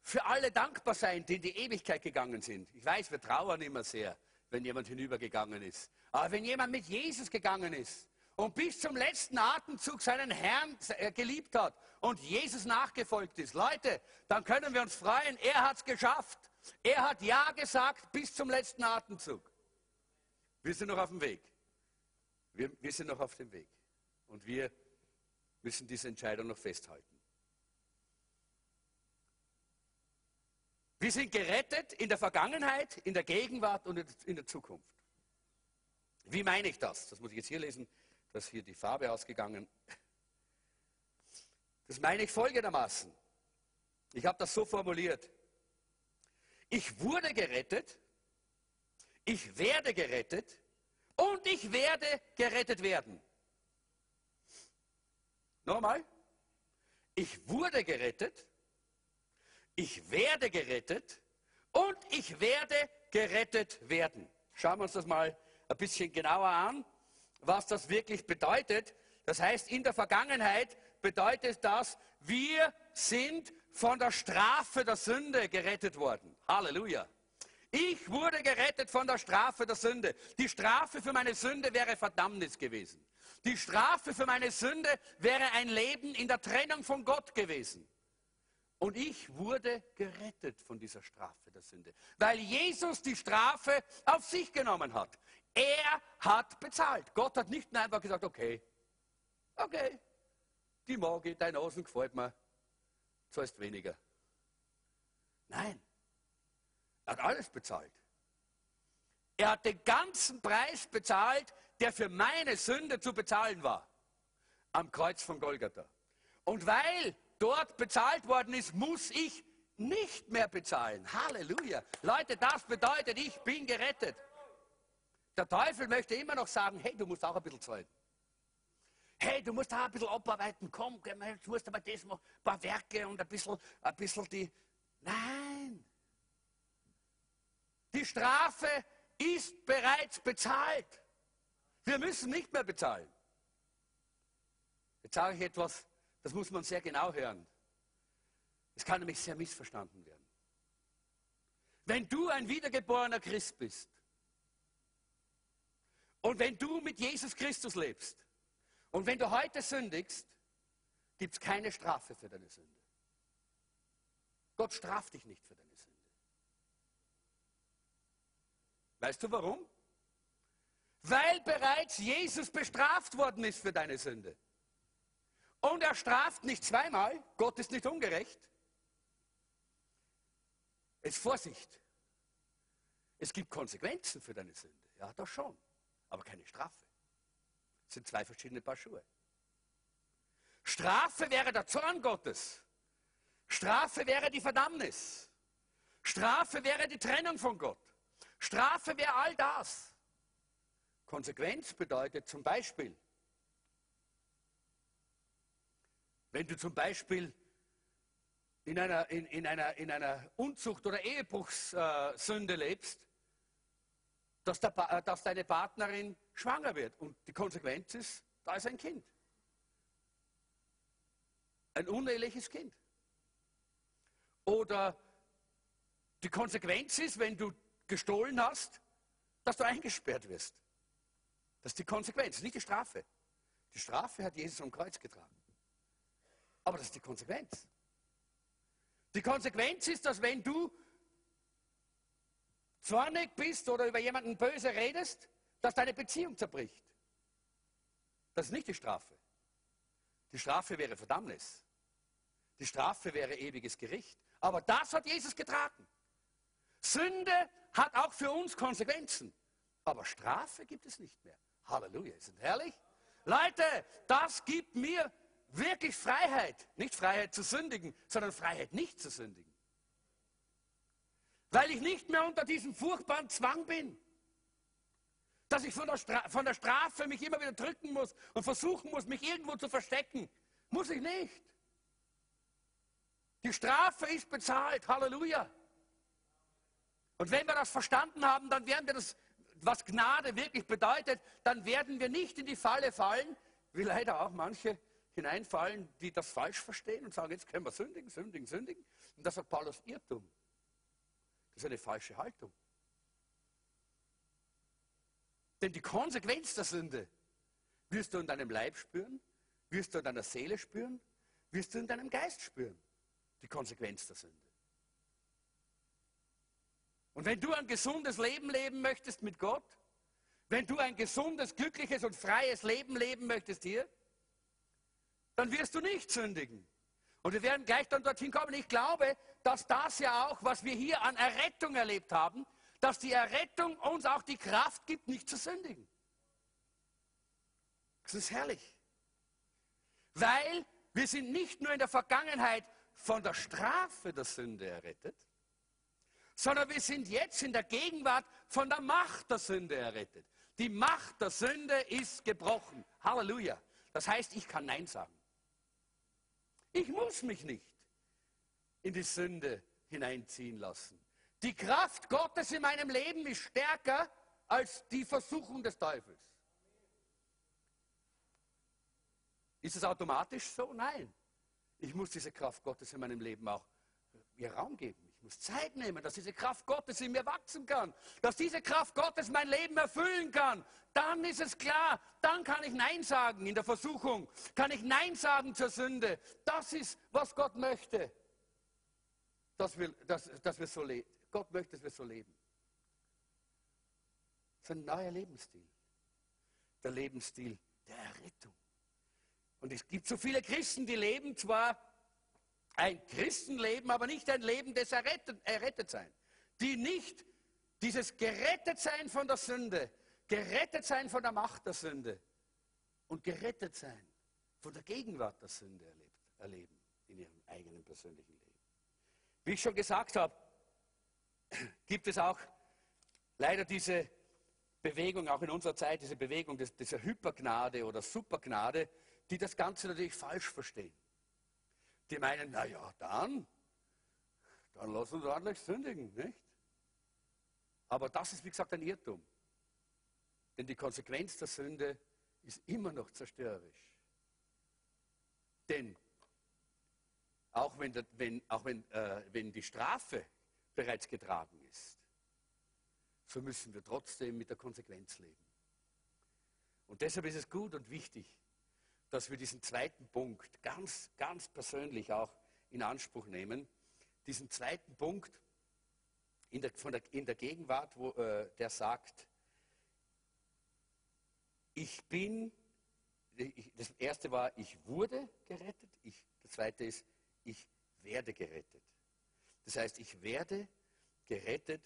für alle dankbar sein, die in die Ewigkeit gegangen sind. Ich weiß, wir trauern immer sehr, wenn jemand hinübergegangen ist. Aber wenn jemand mit Jesus gegangen ist und bis zum letzten Atemzug seinen Herrn äh, geliebt hat und Jesus nachgefolgt ist, Leute, dann können wir uns freuen, er hat es geschafft. Er hat Ja gesagt bis zum letzten Atemzug. Wir sind noch auf dem Weg. Wir, wir sind noch auf dem Weg. Und wir müssen diese Entscheidung noch festhalten. Wir sind gerettet in der Vergangenheit, in der Gegenwart und in der Zukunft. Wie meine ich das? Das muss ich jetzt hier lesen. Da ist hier die Farbe ausgegangen. Das meine ich folgendermaßen. Ich habe das so formuliert. Ich wurde gerettet, ich werde gerettet und ich werde gerettet werden. Nochmal. Ich wurde gerettet, ich werde gerettet und ich werde gerettet werden. Schauen wir uns das mal ein bisschen genauer an, was das wirklich bedeutet. Das heißt, in der Vergangenheit bedeutet das, wir sind von der Strafe der Sünde gerettet worden. Halleluja. Ich wurde gerettet von der Strafe der Sünde. Die Strafe für meine Sünde wäre Verdammnis gewesen. Die Strafe für meine Sünde wäre ein Leben in der Trennung von Gott gewesen. Und ich wurde gerettet von dieser Strafe der Sünde, weil Jesus die Strafe auf sich genommen hat. Er hat bezahlt. Gott hat nicht nur einfach gesagt, okay, okay, die mag ich, dein Außen gefällt mir. zahlst weniger. Nein, er hat alles bezahlt. Er hat den ganzen Preis bezahlt, der für meine Sünde zu bezahlen war. Am Kreuz von Golgatha. Und weil dort bezahlt worden ist, muss ich nicht mehr bezahlen. Halleluja. Leute, das bedeutet, ich bin gerettet. Der Teufel möchte immer noch sagen, hey, du musst auch ein bisschen zahlen. Hey, du musst auch ein bisschen abarbeiten, komm, du musst aber das machen, ein paar Werke und ein bisschen, ein bisschen die. Nein. Die Strafe ist bereits bezahlt. Wir müssen nicht mehr bezahlen. Jetzt sage ich etwas, das muss man sehr genau hören. Es kann nämlich sehr missverstanden werden. Wenn du ein wiedergeborener Christ bist und wenn du mit Jesus Christus lebst und wenn du heute sündigst, gibt es keine Strafe für deine Sünde. Gott straft dich nicht für deine Sünde. Weißt du warum? Weil bereits Jesus bestraft worden ist für deine Sünde. Und er straft nicht zweimal, Gott ist nicht ungerecht. Jetzt Vorsicht. Es gibt Konsequenzen für deine Sünde. Ja, das schon. Aber keine Strafe. Das sind zwei verschiedene Paar Schuhe. Strafe wäre der Zorn Gottes. Strafe wäre die Verdammnis. Strafe wäre die Trennung von Gott. Strafe wäre all das. Konsequenz bedeutet zum Beispiel, wenn du zum Beispiel in einer, in, in einer, in einer Unzucht- oder Ehebruchssünde äh, lebst, dass, der, äh, dass deine Partnerin schwanger wird. Und die Konsequenz ist, da ist ein Kind. Ein uneheliches Kind. Oder die Konsequenz ist, wenn du gestohlen hast, dass du eingesperrt wirst. Das ist die Konsequenz, nicht die Strafe. Die Strafe hat Jesus am Kreuz getragen. Aber das ist die Konsequenz. Die Konsequenz ist, dass wenn du zornig bist oder über jemanden böse redest, dass deine Beziehung zerbricht. Das ist nicht die Strafe. Die Strafe wäre Verdammnis. Die Strafe wäre ewiges Gericht. Aber das hat Jesus getragen. Sünde hat auch für uns Konsequenzen. Aber Strafe gibt es nicht mehr. Halleluja, ist das herrlich? Leute, das gibt mir wirklich Freiheit. Nicht Freiheit zu sündigen, sondern Freiheit nicht zu sündigen. Weil ich nicht mehr unter diesem furchtbaren Zwang bin. Dass ich von der, von der Strafe mich immer wieder drücken muss und versuchen muss, mich irgendwo zu verstecken. Muss ich nicht. Die Strafe ist bezahlt. Halleluja. Und wenn wir das verstanden haben, dann werden wir das, was Gnade wirklich bedeutet, dann werden wir nicht in die Falle fallen, wie leider auch manche hineinfallen, die das falsch verstehen und sagen, jetzt können wir sündigen, sündigen, sündigen. Und das sagt Paulus Irrtum. Das ist eine falsche Haltung. Denn die Konsequenz der Sünde wirst du in deinem Leib spüren, wirst du in deiner Seele spüren, wirst du in deinem Geist spüren. Die Konsequenz der Sünde. Und wenn du ein gesundes Leben leben möchtest mit Gott, wenn du ein gesundes, glückliches und freies Leben leben möchtest hier, dann wirst du nicht sündigen. Und wir werden gleich dann dorthin kommen. Ich glaube, dass das ja auch, was wir hier an Errettung erlebt haben, dass die Errettung uns auch die Kraft gibt, nicht zu sündigen. Das ist herrlich. Weil wir sind nicht nur in der Vergangenheit von der Strafe der Sünde errettet, sondern wir sind jetzt in der Gegenwart von der Macht der Sünde errettet. Die Macht der Sünde ist gebrochen. Halleluja. Das heißt, ich kann Nein sagen. Ich muss mich nicht in die Sünde hineinziehen lassen. Die Kraft Gottes in meinem Leben ist stärker als die Versuchung des Teufels. Ist es automatisch so? Nein. Ich muss diese Kraft Gottes in meinem Leben auch ihr Raum geben. Muss Zeit nehmen, dass diese Kraft Gottes in mir wachsen kann, dass diese Kraft Gottes mein Leben erfüllen kann. Dann ist es klar, dann kann ich Nein sagen in der Versuchung, kann ich Nein sagen zur Sünde. Das ist, was Gott möchte, dass wir, dass, dass wir so leben. Gott möchte, dass wir so leben. Das ist ein neuer Lebensstil. Der Lebensstil der Errettung. Und es gibt so viele Christen, die leben zwar ein Christenleben, aber nicht ein Leben des Errettet, Errettetsein. Die nicht dieses Gerettetsein von der Sünde, Gerettetsein von der Macht der Sünde und Gerettetsein von der Gegenwart der Sünde erlebt, erleben in ihrem eigenen persönlichen Leben. Wie ich schon gesagt habe, <clears throat> gibt es auch leider diese Bewegung, auch in unserer Zeit, diese Bewegung dieser Hypergnade oder Supergnade, die das Ganze natürlich falsch verstehen. Die meinen, naja, dann, dann lass uns ordentlich sündigen, nicht? Aber das ist, wie gesagt, ein Irrtum. Denn die Konsequenz der Sünde ist immer noch zerstörerisch. Denn auch wenn, wenn, auch wenn, äh, wenn die Strafe bereits getragen ist, so müssen wir trotzdem mit der Konsequenz leben. Und deshalb ist es gut und wichtig, dass wir diesen zweiten Punkt ganz, ganz persönlich auch in Anspruch nehmen. Diesen zweiten Punkt in der, der, in der Gegenwart, wo äh, der sagt, ich bin, ich, das erste war, ich wurde gerettet, ich, das zweite ist, ich werde gerettet. Das heißt, ich werde gerettet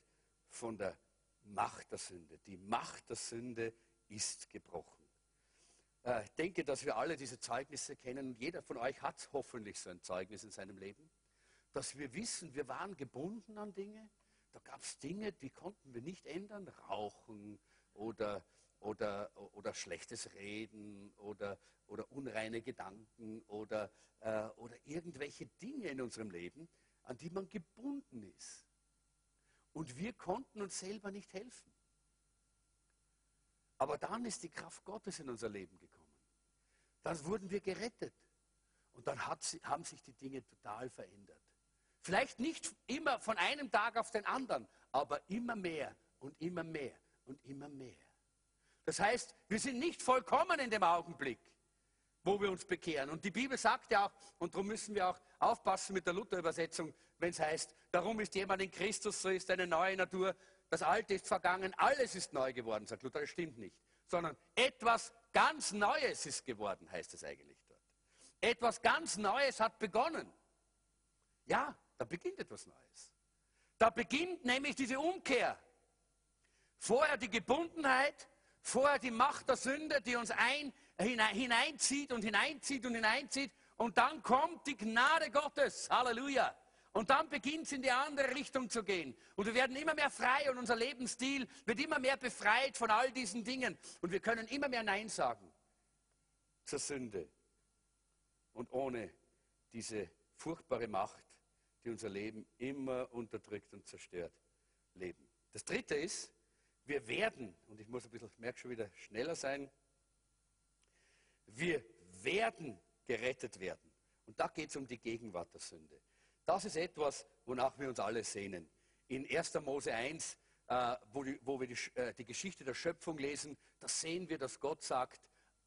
von der Macht der Sünde. Die Macht der Sünde ist gebrochen. Äh, ich denke, dass wir alle diese Zeugnisse kennen und jeder von euch hat hoffentlich so ein Zeugnis in seinem Leben, dass wir wissen, wir waren gebunden an Dinge. Da gab es Dinge, die konnten wir nicht ändern. Rauchen oder, oder, oder schlechtes Reden oder, oder unreine Gedanken oder, äh, oder irgendwelche Dinge in unserem Leben, an die man gebunden ist. Und wir konnten uns selber nicht helfen. Aber dann ist die Kraft Gottes in unser Leben gekommen. Dann wurden wir gerettet. Und dann hat, haben sich die Dinge total verändert. Vielleicht nicht immer von einem Tag auf den anderen, aber immer mehr und immer mehr und immer mehr. Das heißt, wir sind nicht vollkommen in dem Augenblick, wo wir uns bekehren. Und die Bibel sagt ja auch, und darum müssen wir auch aufpassen mit der Luther-Übersetzung, wenn es heißt, darum ist jemand in Christus, so ist eine neue Natur, das Alte ist vergangen, alles ist neu geworden, sagt Luther, das stimmt nicht. Sondern etwas ganz Neues ist geworden, heißt es eigentlich dort. Etwas ganz Neues hat begonnen. Ja, da beginnt etwas Neues. Da beginnt nämlich diese Umkehr. Vorher die Gebundenheit, vorher die Macht der Sünde, die uns ein, hineinzieht und hineinzieht und hineinzieht. Und dann kommt die Gnade Gottes. Halleluja. Und dann beginnt es in die andere Richtung zu gehen. Und wir werden immer mehr frei und unser Lebensstil wird immer mehr befreit von all diesen Dingen. Und wir können immer mehr Nein sagen zur Sünde. Und ohne diese furchtbare Macht, die unser Leben immer unterdrückt und zerstört, leben. Das dritte ist, wir werden, und ich muss ein bisschen, merke schon wieder, schneller sein, wir werden gerettet werden. Und da geht es um die Gegenwart der Sünde. Das ist etwas, wonach wir uns alle sehnen. In 1. Mose 1, äh, wo, die, wo, wir die, äh, die Geschichte der Schöpfung lesen, da sehen wir, dass Gott sagt,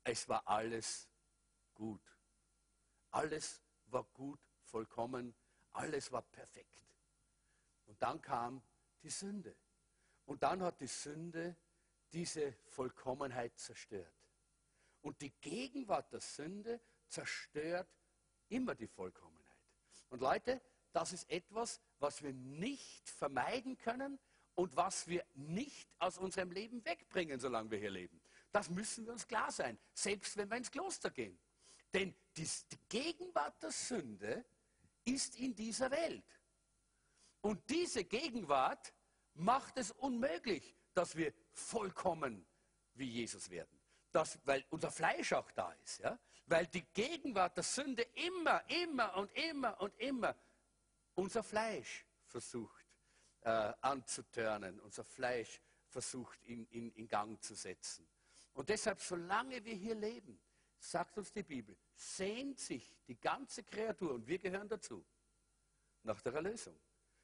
es war alles gut. Alles war gut, vollkommen, alles war perfekt. Und dann kam die Sünde. Und dann hat die Sünde diese Vollkommenheit zerstört. Und die Gegenwart der Sünde zerstört immer die Vollkommenheit. Und Leute, das ist etwas, was wir nicht vermeiden können und was wir nicht aus unserem Leben wegbringen, solange wir hier leben. Das müssen wir uns klar sein, selbst wenn wir ins Kloster gehen. Denn die, Gegenwart der Sünde ist in dieser Welt. Und diese Gegenwart macht es unmöglich, dass wir vollkommen wie Jesus werden. Das, weil unser Fleisch auch da ist. Ja? Weil die Gegenwart der Sünde immer, immer und immer und immer unser Fleisch versucht äh, anzutörnen, unser Fleisch versucht in, in, in Gang zu setzen. Und deshalb, solange wir hier leben, sagt uns die Bibel, sehnt sich die ganze Kreatur, und wir gehören dazu, nach der Erlösung.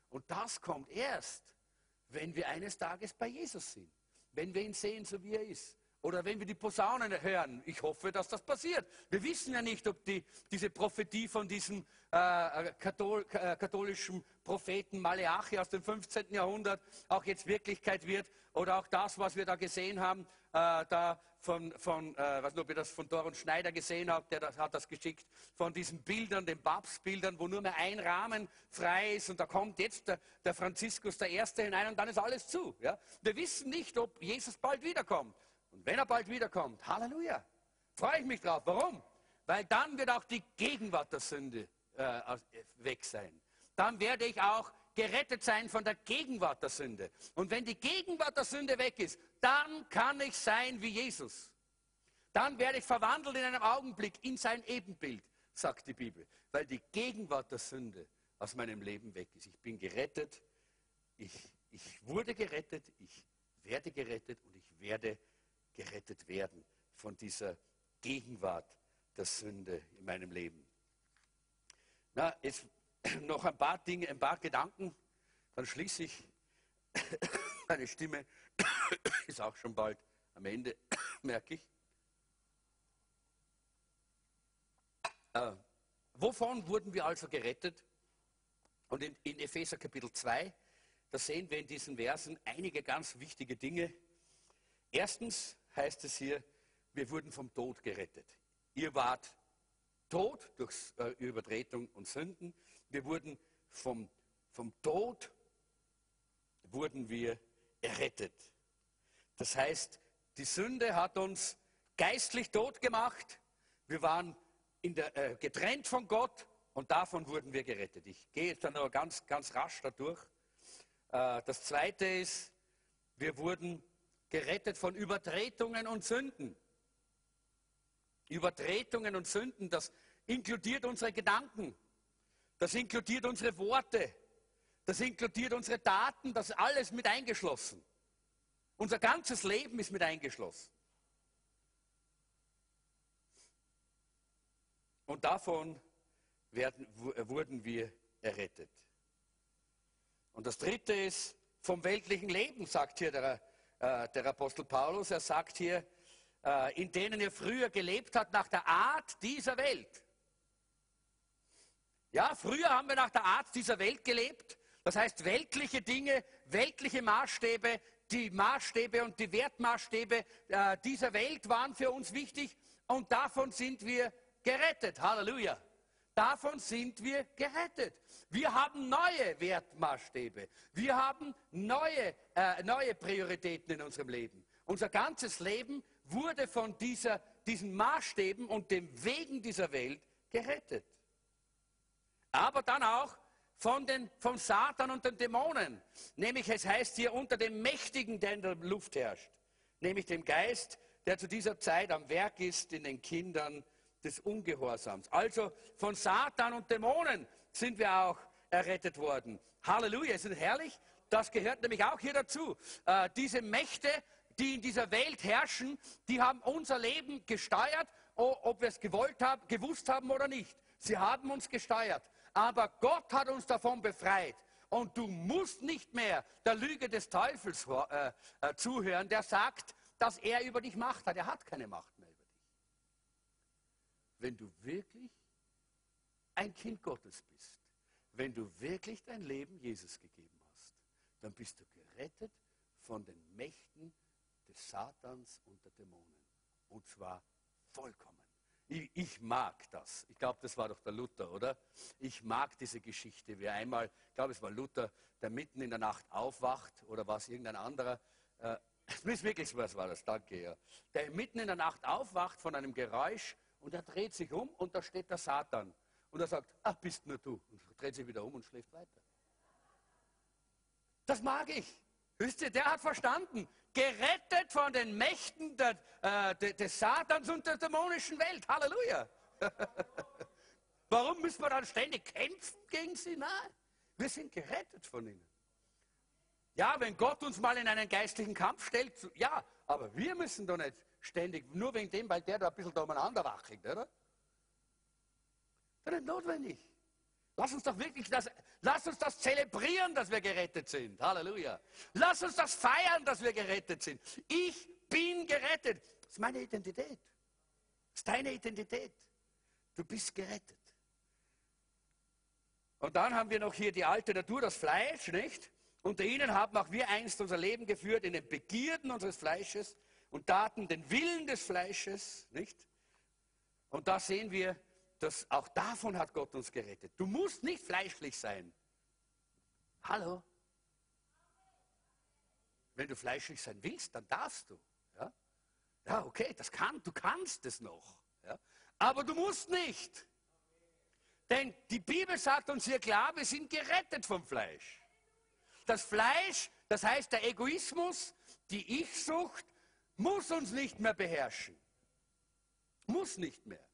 Und das kommt erst, wenn wir eines Tages bei Jesus sind, wenn wir ihn sehen, so wie er ist. Oder wenn wir die Posaunen hören, ich hoffe, dass das passiert. Wir wissen ja nicht, ob die, diese Prophetie von diesem äh, Kathol, äh, katholischen Propheten Maleachi aus dem 15. Jahrhundert auch jetzt Wirklichkeit wird. Oder auch das, was wir da gesehen haben, äh, da von, von äh, weiß nicht, ob ihr das von Doron Schneider gesehen habt, der das, hat das geschickt, von diesen Bildern, den Papstbildern, wo nur mehr ein Rahmen frei ist und da kommt jetzt der, der Franziskus der Erste hinein und dann ist alles zu. Ja? Wir wissen nicht, ob Jesus bald wiederkommt. Und wenn er bald wiederkommt, Halleluja, freue ich mich drauf. Warum? Weil dann wird auch die Gegenwart der Sünde äh, weg sein. Dann werde ich auch gerettet sein von der Gegenwart der Sünde. Und wenn die Gegenwart der Sünde weg ist, dann kann ich sein wie Jesus. Dann werde ich verwandelt in einem Augenblick in sein Ebenbild, sagt die Bibel, weil die Gegenwart der Sünde aus meinem Leben weg ist. Ich bin gerettet, ich, ich wurde gerettet, ich werde gerettet und ich werde gerettet werden von dieser Gegenwart der Sünde in meinem Leben. Na, jetzt <clears throat> noch ein paar Dinge, ein paar Gedanken, dann schließe ich. <clears throat> Meine Stimme <clears throat> ist auch schon bald am Ende, merke ich. Äh, wovon wurden wir also gerettet? Und in, in Epheser Kapitel 2, da sehen wir in diesen Versen einige ganz wichtige Dinge. Erstens heißt es hier, wir wurden vom Tod gerettet. Ihr wart tot durch äh, Übertretung und Sünden. Wir wurden vom, vom Tod, wurden wir errettet. Das heißt, die Sünde hat uns geistlich tot gemacht. Wir waren der, äh, getrennt von Gott und davon wurden wir gerettet. Ich gehe jetzt dann aber ganz, ganz rasch dadurch. Äh, das zweite ist, wir wurden gerettet von Übertretungen und Sünden. Übertretungen und Sünden, das inkludiert unsere Gedanken, das inkludiert unsere Worte, das inkludiert unsere Taten, das ist alles mit eingeschlossen. Unser ganzes Leben ist mit eingeschlossen. Und davon werden, wurden wir errettet. Und das Dritte ist vom weltlichen Leben, sagt hier der, äh, der Apostel Paulus. Er sagt hier, äh, in denen ihr früher gelebt habt nach der Art dieser Welt. Ja, früher haben wir nach der Art dieser Welt gelebt. Das heißt, weltliche Dinge, weltliche Maßstäbe, die Maßstäbe und die Wertmaßstäbe äh, dieser Welt waren für uns wichtig und davon sind wir gerettet. Halleluja. Davon sind wir gerettet. Wir haben neue Wertmaßstäbe. Wir haben neue, äh, neue Prioritäten in unserem Leben. Unser ganzes Leben wurde von dieser, diesen Maßstäben und dem Wegen dieser Welt gerettet aber dann auch von den, vom Satan und den Dämonen. Nämlich, es heißt hier unter dem Mächtigen, der in der Luft herrscht. Nämlich dem Geist, der zu dieser Zeit am Werk ist in den Kindern des Ungehorsams. Also von Satan und Dämonen sind wir auch errettet worden. Halleluja, ist das herrlich? Das gehört nämlich auch hier dazu. Äh, diese Mächte, die in dieser Welt herrschen, die haben unser Leben gesteuert, ob wir es gewollt haben, gewusst haben oder nicht. Sie haben uns gesteuert. Aber Gott hat uns davon befreit. Und du musst nicht mehr der Lüge des Teufels äh, äh, zuhören, der sagt, dass er über dich Macht hat. Er hat keine Macht mehr über dich. Wenn du wirklich ein Kind Gottes bist, wenn du wirklich dein Leben Jesus gegeben hast, dann bist du gerettet von den Mächten des Satans und der Dämonen. Und zwar vollkommen. Ich, ich, mag das. Ich glaube, das war doch der Luther, oder? Ich mag diese Geschichte, wie einmal, ich glaube, es war Luther, der mitten in der Nacht aufwacht, oder war es irgendein anderer? Äh, wirklich was war das, danke, ja. Der mitten in der Nacht aufwacht von einem Geräusch und er dreht sich um und da steht der Satan. Und er sagt, ach, bist nur du. Und dreht sich wieder um und schläft weiter. Das mag ich. Wisst ihr, der hat verstanden, gerettet von den Mächten der, äh, des Satans und der dämonischen Welt. Halleluja. <laughs> Warum müssen wir dann ständig kämpfen gegen sie? Nein, wir sind gerettet von ihnen. Ja, wenn Gott uns mal in einen geistlichen Kampf stellt, ja, aber wir müssen doch nicht ständig, nur wegen dem, weil der da ein bisschen da umeinander wackelt, oder? Das ist notwendig. Lass uns doch wirklich das, Lass uns das zelebrieren, dass wir gerettet sind. Halleluja. Lass uns das feiern, dass wir gerettet sind. Ich bin gerettet. Das ist meine Identität. Das ist deine Identität. Du bist gerettet. Und dann haben wir noch hier die alte Natur, das Fleisch, nicht? Unter ihnen haben auch wir einst unser Leben geführt in den Begierden unseres Fleisches und taten den Willen des Fleisches, nicht? Und da sehen wir, dass auch davon hat Gott uns gerettet. Du musst nicht fleischlich sein. Hallo? Wenn du fleischlich sein willst, dann darfst du. Ja, ja okay, das kann, du kannst es noch. Ja? Aber du musst nicht. Denn die Bibel sagt uns hier klar, wir sind gerettet vom Fleisch. Das Fleisch, das heißt der Egoismus, die Ich-Sucht, muss uns nicht mehr beherrschen. Muss nicht mehr.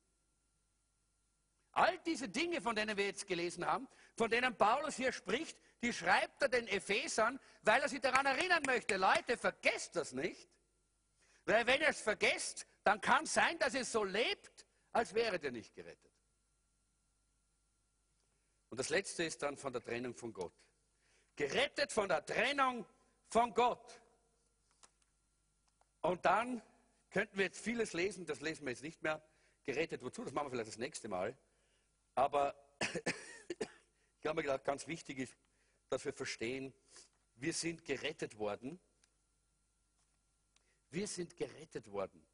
All diese Dinge, von denen wir jetzt gelesen haben, von denen Paulus hier spricht, die schreibt er den Ephesern, weil er sie daran erinnern möchte. Leute, vergesst das nicht. Weil wenn ihr es vergesst, dann kann es sein, dass ihr so lebt, als wäret ihr nicht gerettet. Und das Letzte ist dann von der Trennung von Gott. Gerettet von der Trennung von Gott. Und dann könnten wir jetzt vieles lesen, das lesen wir jetzt nicht mehr. Gerettet wozu? Das machen wir vielleicht das nächste Mal. Aber <coughs> ich habe mir gedacht, ganz wichtig ist, dass wir verstehen, wir sind gerettet worden. Wir sind gerettet worden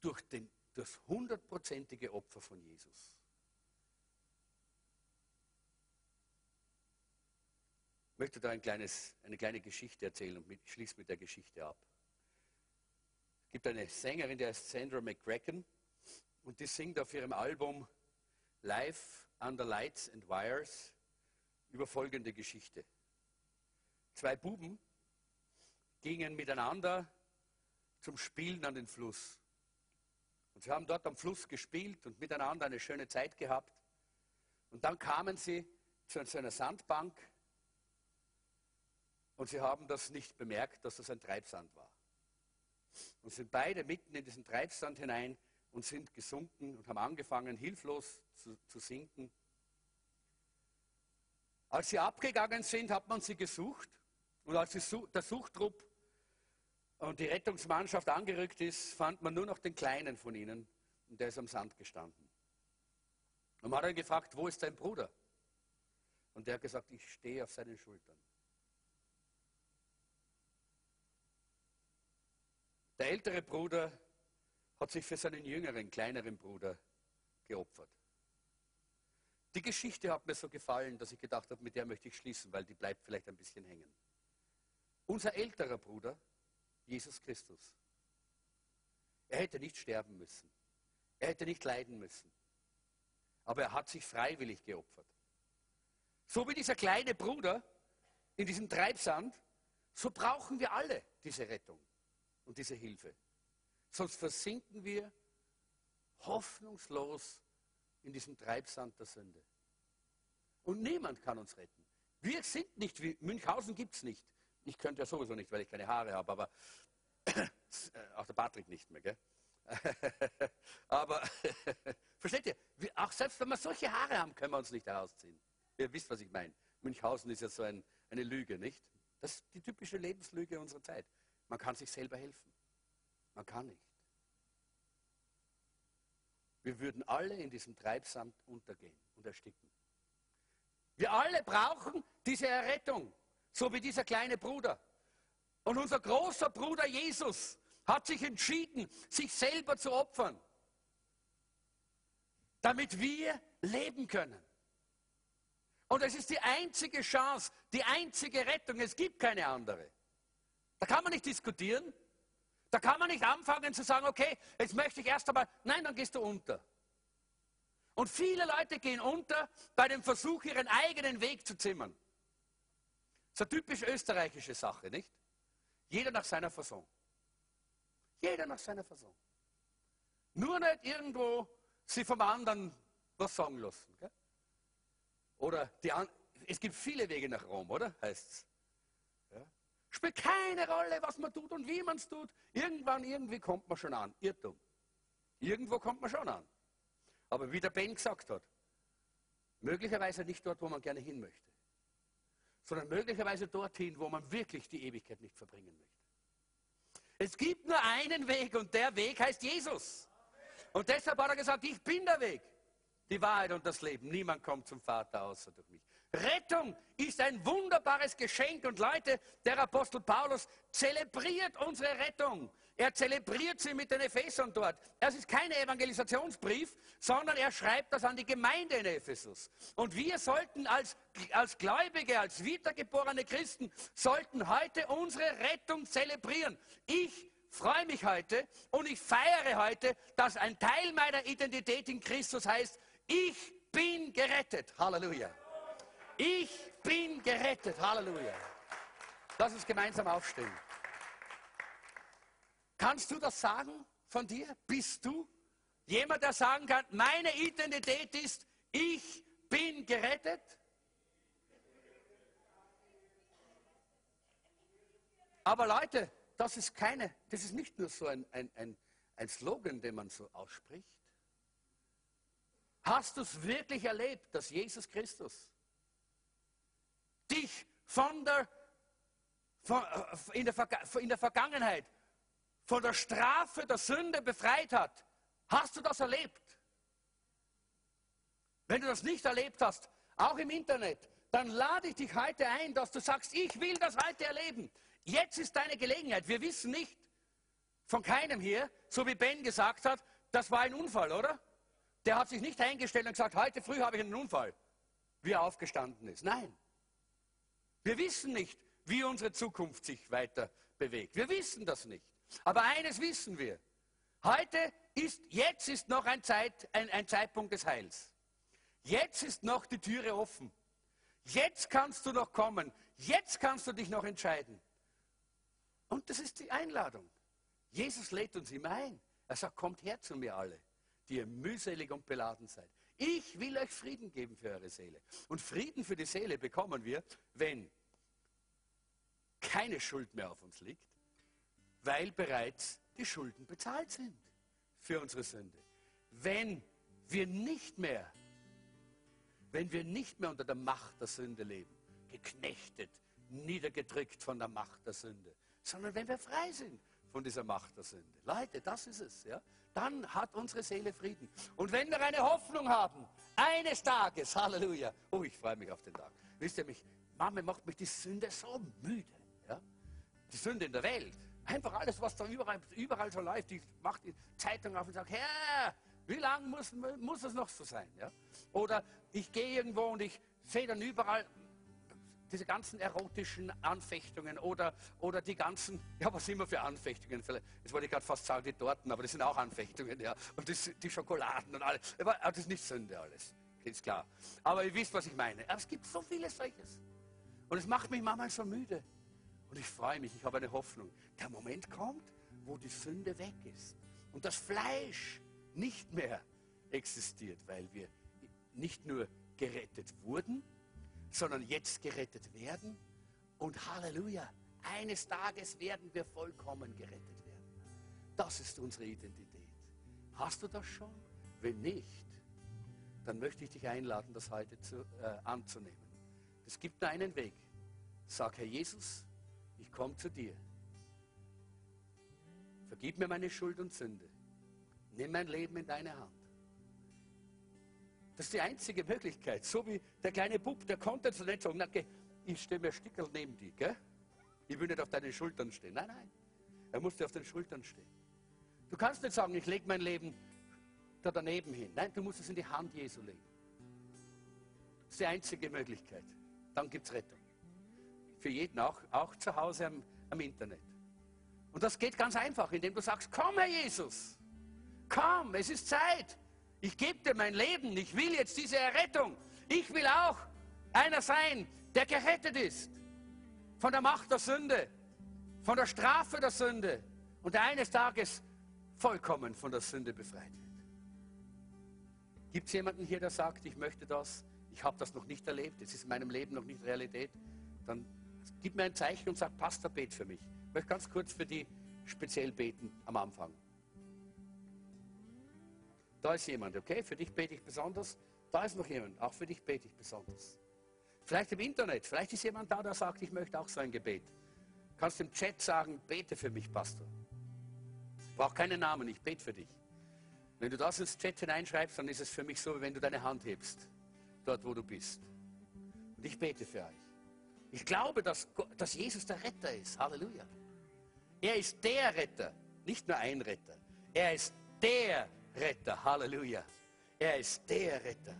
durch den, das hundertprozentige Opfer von Jesus. Ich möchte da ein kleines, eine kleine Geschichte erzählen und mit, schließe mit der Geschichte ab. Es gibt eine Sängerin, die heißt Sandra McCracken und die singt auf ihrem Album Live Under Lights and Wires über folgende Geschichte. Zwei Buben gingen miteinander zum Spielen an den Fluss. Und sie haben dort am Fluss gespielt und miteinander eine schöne Zeit gehabt. Und dann kamen sie zu einer Sandbank und sie haben das nicht bemerkt, dass das ein Treibsand war. Und sind beide mitten in diesen Treibsand hinein und sind gesunken und haben angefangen, hilflos zu, zu sinken. Als sie abgegangen sind, hat man sie gesucht. Und als der Suchtrupp und die Rettungsmannschaft angerückt ist, fand man nur noch den Kleinen von ihnen. Und der ist am Sand gestanden. Und man hat ihn gefragt, wo ist dein Bruder? Und der hat gesagt, ich stehe auf seinen Schultern. Der ältere Bruder hat sich für seinen jüngeren, kleineren Bruder geopfert. Die Geschichte hat mir so gefallen, dass ich gedacht habe, mit der möchte ich schließen, weil die bleibt vielleicht ein bisschen hängen. Unser älterer Bruder, Jesus Christus, er hätte nicht sterben müssen. Er hätte nicht leiden müssen. Aber er hat sich freiwillig geopfert. So wie dieser kleine Bruder in diesem Treibsand, so brauchen wir alle diese Rettung und diese Hilfe. Sonst versinken wir hoffnungslos in diesem Treibsand der Sünde. Und niemand kann uns retten. Wir sind nicht wie Münchhausen gibt es nicht. Ich könnte ja sowieso nicht, weil ich keine Haare habe, aber <coughs> auch der Patrick nicht mehr, gell? <laughs> aber <laughs> versteht ihr, auch selbst wenn wir solche Haare haben, können wir uns nicht herausziehen. Ihr wisst, was ich meine. Münchhausen ist ja so ein, eine Lüge, nicht? Das ist die typische Lebenslüge unserer Zeit. Man kann sich selber helfen. Man kann nicht. Wir würden alle in diesem Treibsand untergehen und ersticken. Wir alle brauchen diese Errettung, so wie dieser kleine Bruder. Und unser großer Bruder Jesus hat sich entschieden, sich selber zu opfern, damit wir leben können. Und es ist die einzige Chance, die einzige Rettung. Es gibt keine andere. Da kann man nicht diskutieren. Da kann man nicht anfangen zu sagen, okay, jetzt möchte ich erst einmal, nein, dann gehst du unter. Und viele Leute gehen unter bei dem Versuch, ihren eigenen Weg zu zimmern. Das ist eine typisch österreichische Sache, nicht? Jeder nach seiner Fasson. Jeder nach seiner Fasson. Nur nicht irgendwo sie vom anderen was sagen lassen. Gell? Oder die, es gibt viele Wege nach Rom, oder? Heißt es. Spielt keine Rolle, was man tut und wie man es tut. Irgendwann, irgendwie kommt man schon an. Irrtum. Irgendwo kommt man schon an. Aber wie der Ben gesagt hat, Möglicherweise nicht dort, wo man gerne hin möchte, sondern möglicherweise dorthin, wo man wirklich die Ewigkeit nicht verbringen möchte. Es gibt nur einen Weg und der Weg heißt Jesus. Und deshalb hat er gesagt, ich bin der Weg, die Wahrheit und das Leben. Niemand kommt zum Vater außer durch mich. Rettung ist ein wunderbares Geschenk und Leute, der Apostel Paulus zelebriert unsere Rettung. Er zelebriert sie mit den Ephesern dort. Es ist kein Evangelisationsbrief, sondern er schreibt das an die Gemeinde in Ephesus. Und wir sollten als, als Gläubige, als wiedergeborene Christen, sollten heute unsere Rettung zelebrieren. Ich freue mich heute und ich feiere heute, dass ein Teil meiner Identität in Christus heißt, ich bin gerettet. Halleluja. Ich bin gerettet. Halleluja. Lass uns gemeinsam aufstehen. Kannst du das sagen von dir? Bist du jemand, der sagen kann, meine Identität ist, ich bin gerettet? Aber Leute, das ist keine, das ist nicht nur so ein, ein, ein, ein Slogan, den man so ausspricht. Hast du es wirklich erlebt, dass Jesus Christus dich von der, von, äh, in, der, in der Vergangenheit von der Strafe der Sünde befreit hat. Hast du das erlebt? Wenn du das nicht erlebt hast, auch im Internet, dann lade ich dich heute ein, dass du sagst, ich will das heute erleben. Jetzt ist deine Gelegenheit. Wir wissen nicht von keinem hier, so wie Ben gesagt hat, das war ein Unfall, oder? Der hat sich nicht eingestellt und gesagt, heute früh habe ich einen Unfall, wie er aufgestanden ist. Nein. Wir wissen nicht, wie unsere Zukunft sich weiter bewegt. Wir wissen das nicht. Aber eines wissen wir. Heute ist, jetzt ist noch ein, Zeit, ein, ein Zeitpunkt des Heils. Jetzt ist noch die Türe offen. Jetzt kannst du noch kommen. Jetzt kannst du dich noch entscheiden. Und das ist die Einladung. Jesus lädt uns immer ein. Er sagt, kommt her zu mir alle, die ihr mühselig und beladen seid. Ich will euch Frieden geben für eure Seele. Und Frieden für die Seele bekommen wir, wenn keine Schuld mehr auf uns liegt, weil bereits die Schulden bezahlt sind für unsere Sünde. Wenn wir nicht mehr, wenn wir nicht mehr unter der Macht der Sünde leben, geknechtet, niedergedrückt von der Macht der Sünde, sondern wenn wir frei sind von dieser Macht der Sünde. Leute, das ist es. Ja? Dann hat unsere Seele Frieden. Und wenn wir eine Hoffnung haben, eines Tages, Halleluja, oh, ich freue mich auf den Tag. Wisst ihr mich, Mama macht mich die Sünde so müde. Die Sünde in der Welt. Einfach alles, was da überall, überall so läuft. Ich mache die Zeitung auf und sage, Herr, wie lange muss, muss es noch so sein? Ja? Oder ich gehe irgendwo und ich sehe dann überall diese ganzen erotischen Anfechtungen oder, oder die ganzen, ja, was immer für Anfechtungen. Jetzt wollte ich gerade fast sagen, die Torten, aber das sind auch Anfechtungen, ja. Und das, die Schokoladen und alles. Aber das ist nicht Sünde alles, ist klar. Aber ihr wisst, was ich meine. Aber es gibt so vieles solches. Und es macht mich manchmal so müde. Und ich freue mich, ich habe eine Hoffnung. Der Moment kommt, wo die Sünde weg ist und das Fleisch nicht mehr existiert, weil wir nicht nur gerettet wurden, sondern jetzt gerettet werden. Und Halleluja, eines Tages werden wir vollkommen gerettet werden. Das ist unsere Identität. Hast du das schon? Wenn nicht, dann möchte ich dich einladen, das heute zu, äh, anzunehmen. Es gibt nur einen Weg. Sag, Herr Jesus, ich komme zu dir. Vergib mir meine Schuld und Sünde. Nimm mein Leben in deine Hand. Das ist die einzige Möglichkeit. So wie der kleine Bub, der konnte so nicht sagen, okay, ich stehe mir Stickel neben dir, gell? Ich will nicht auf deinen Schultern stehen. Nein, nein. Er musste auf den Schultern stehen. Du kannst nicht sagen, ich lege mein Leben da daneben hin. Nein, du musst es in die Hand Jesu legen. Das ist die einzige Möglichkeit. Dann gibt es Rettung für jeden, auch, auch zu Hause am, am Internet. Und das geht ganz einfach, indem du sagst, komm Herr Jesus, komm, es ist Zeit. Ich gebe dir mein Leben, ich will jetzt diese Errettung. Ich will auch einer sein, der gerettet ist von der Macht der Sünde, von der Strafe der Sünde und der eines Tages vollkommen von der Sünde befreit wird. Gibt es jemanden hier, der sagt, ich möchte das, ich habe das noch nicht erlebt, es ist in meinem Leben noch nicht Realität? Dann gib mir ein Zeichen und sag, Pastor, bet für mich. Ich möchte ganz kurz für die speziell beten am Anfang. Da ist jemand, okay? Für dich bete ich besonders. Da ist noch jemand. Auch für dich bete ich besonders. Vielleicht im Internet. Vielleicht ist jemand da, der sagt, ich möchte auch so ein Gebet. Kannst im Chat sagen, bete für mich, Pastor. Brauch keinen Namen, ich bete für dich. Wenn du das ins Chat hineinschreibst, dann ist es für mich so, wie wenn du deine Hand hebst, dort wo du bist. Und ich bete für euch. Ich glaube, dass, dass Jesus der Retter ist. Halleluja. Er ist der Retter, nicht nur ein Retter. Er ist der Retter. Halleluja. Er ist der Retter.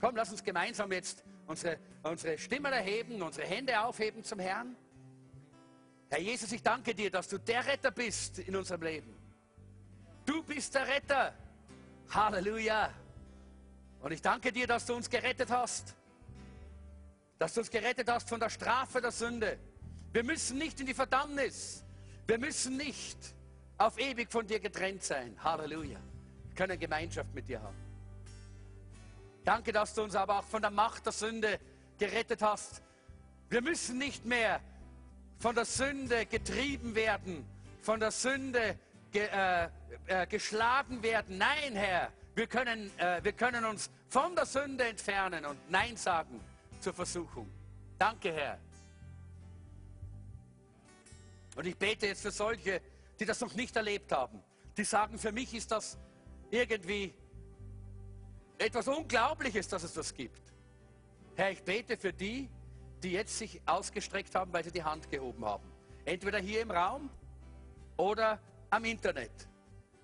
Komm, lass uns gemeinsam jetzt unsere, unsere Stimmen erheben, unsere Hände aufheben zum Herrn. Herr Jesus, ich danke dir, dass du der Retter bist in unserem Leben. Du bist der Retter. Halleluja. Und ich danke dir, dass du uns gerettet hast. Dass du uns gerettet hast von der Strafe der Sünde. Wir müssen nicht in die Verdammnis. Wir müssen nicht auf ewig von dir getrennt sein. Halleluja. Wir können Gemeinschaft mit dir haben. Danke, dass du uns aber auch von der Macht der Sünde gerettet hast. Wir müssen nicht mehr von der Sünde getrieben werden, von der Sünde ge, äh, äh, geschlagen werden. Nein, Herr, wir können, äh, wir können uns von der Sünde entfernen und Nein sagen zur Versuchung. Danke, Herr. Und ich bete jetzt für solche, die das noch nicht erlebt haben, die sagen, für mich ist das irgendwie etwas Unglaubliches, dass es das gibt. Herr, ich bete für die, die jetzt sich ausgestreckt haben, weil sie die Hand gehoben haben. Entweder hier im Raum oder am Internet.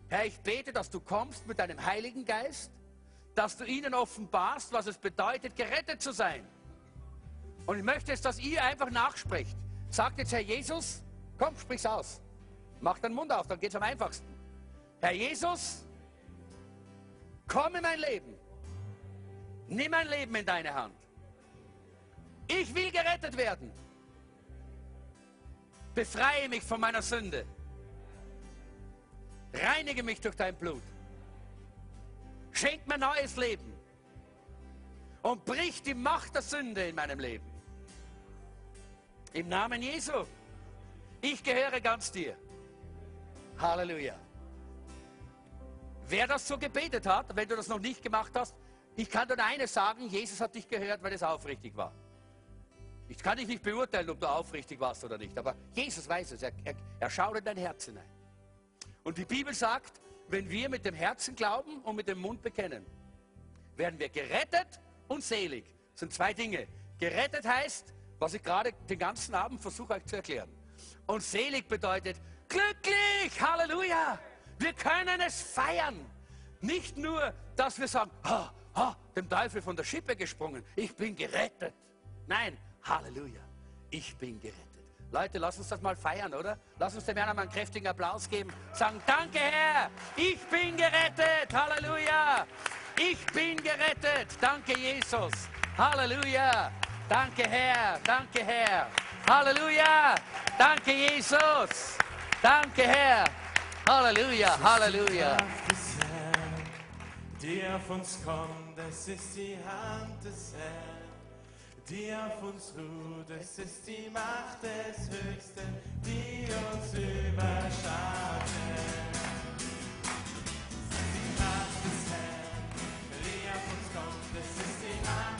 Herr, ich bete, dass du kommst mit deinem Heiligen Geist, dass du ihnen offenbarst, was es bedeutet, gerettet zu sein. Und ich möchte jetzt, dass ihr einfach nachsprecht. Sagt jetzt, Herr Jesus, komm, sprich's aus. Mach deinen Mund auf, dann geht's am einfachsten. Herr Jesus, komm in mein Leben. Nimm mein Leben in deine Hand. Ich will gerettet werden. Befreie mich von meiner Sünde. Reinige mich durch dein Blut. Schenk mir neues Leben. Und brich die Macht der Sünde in meinem Leben. Im Namen Jesu. Ich gehöre ganz dir. Halleluja. Wer das so gebetet hat, wenn du das noch nicht gemacht hast, ich kann dir eines sagen, Jesus hat dich gehört, weil es aufrichtig war. Ich kann dich nicht beurteilen, ob du aufrichtig warst oder nicht, aber Jesus weiß es. Er, er, er schaut in dein Herz hinein. Und die Bibel sagt, wenn wir mit dem Herzen glauben und mit dem Mund bekennen, werden wir gerettet und selig. Das sind zwei Dinge. Gerettet heißt, was ich gerade den ganzen Abend versuche euch zu erklären. Und selig bedeutet glücklich. Halleluja. Wir können es feiern. Nicht nur, dass wir sagen, ha, ha, dem Teufel von der Schippe gesprungen. Ich bin gerettet. Nein, Halleluja, ich bin gerettet. Leute, lass uns das mal feiern, oder? Lass uns dem Herrn mal einen kräftigen Applaus geben. Sagen, danke Herr, ich bin gerettet. Halleluja. Ich bin gerettet. Danke Jesus. Halleluja. Danke Herr, danke Herr. Halleluja. Danke Jesus. Danke Herr. Halleluja, Halleluja. Die auf uns kommt, es ist die Hand des Herrn die auf uns ruht. Es ist die Macht des Höchsten, die uns überschaut. Die Macht des Herrn, die auf uns kommt. Es ist die Macht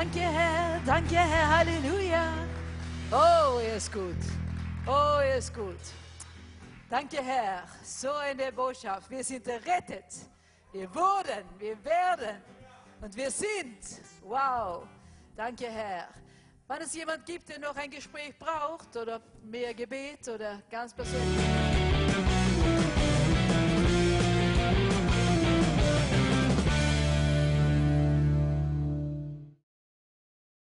Danke, Herr, danke, Herr, Halleluja. Oh, er ist gut. Oh, er ist gut. Danke, Herr. So eine Botschaft. Wir sind errettet. Wir wurden, wir werden und wir sind. Wow. Danke, Herr. Wenn es jemand gibt, der noch ein Gespräch braucht oder mehr Gebet oder ganz persönlich.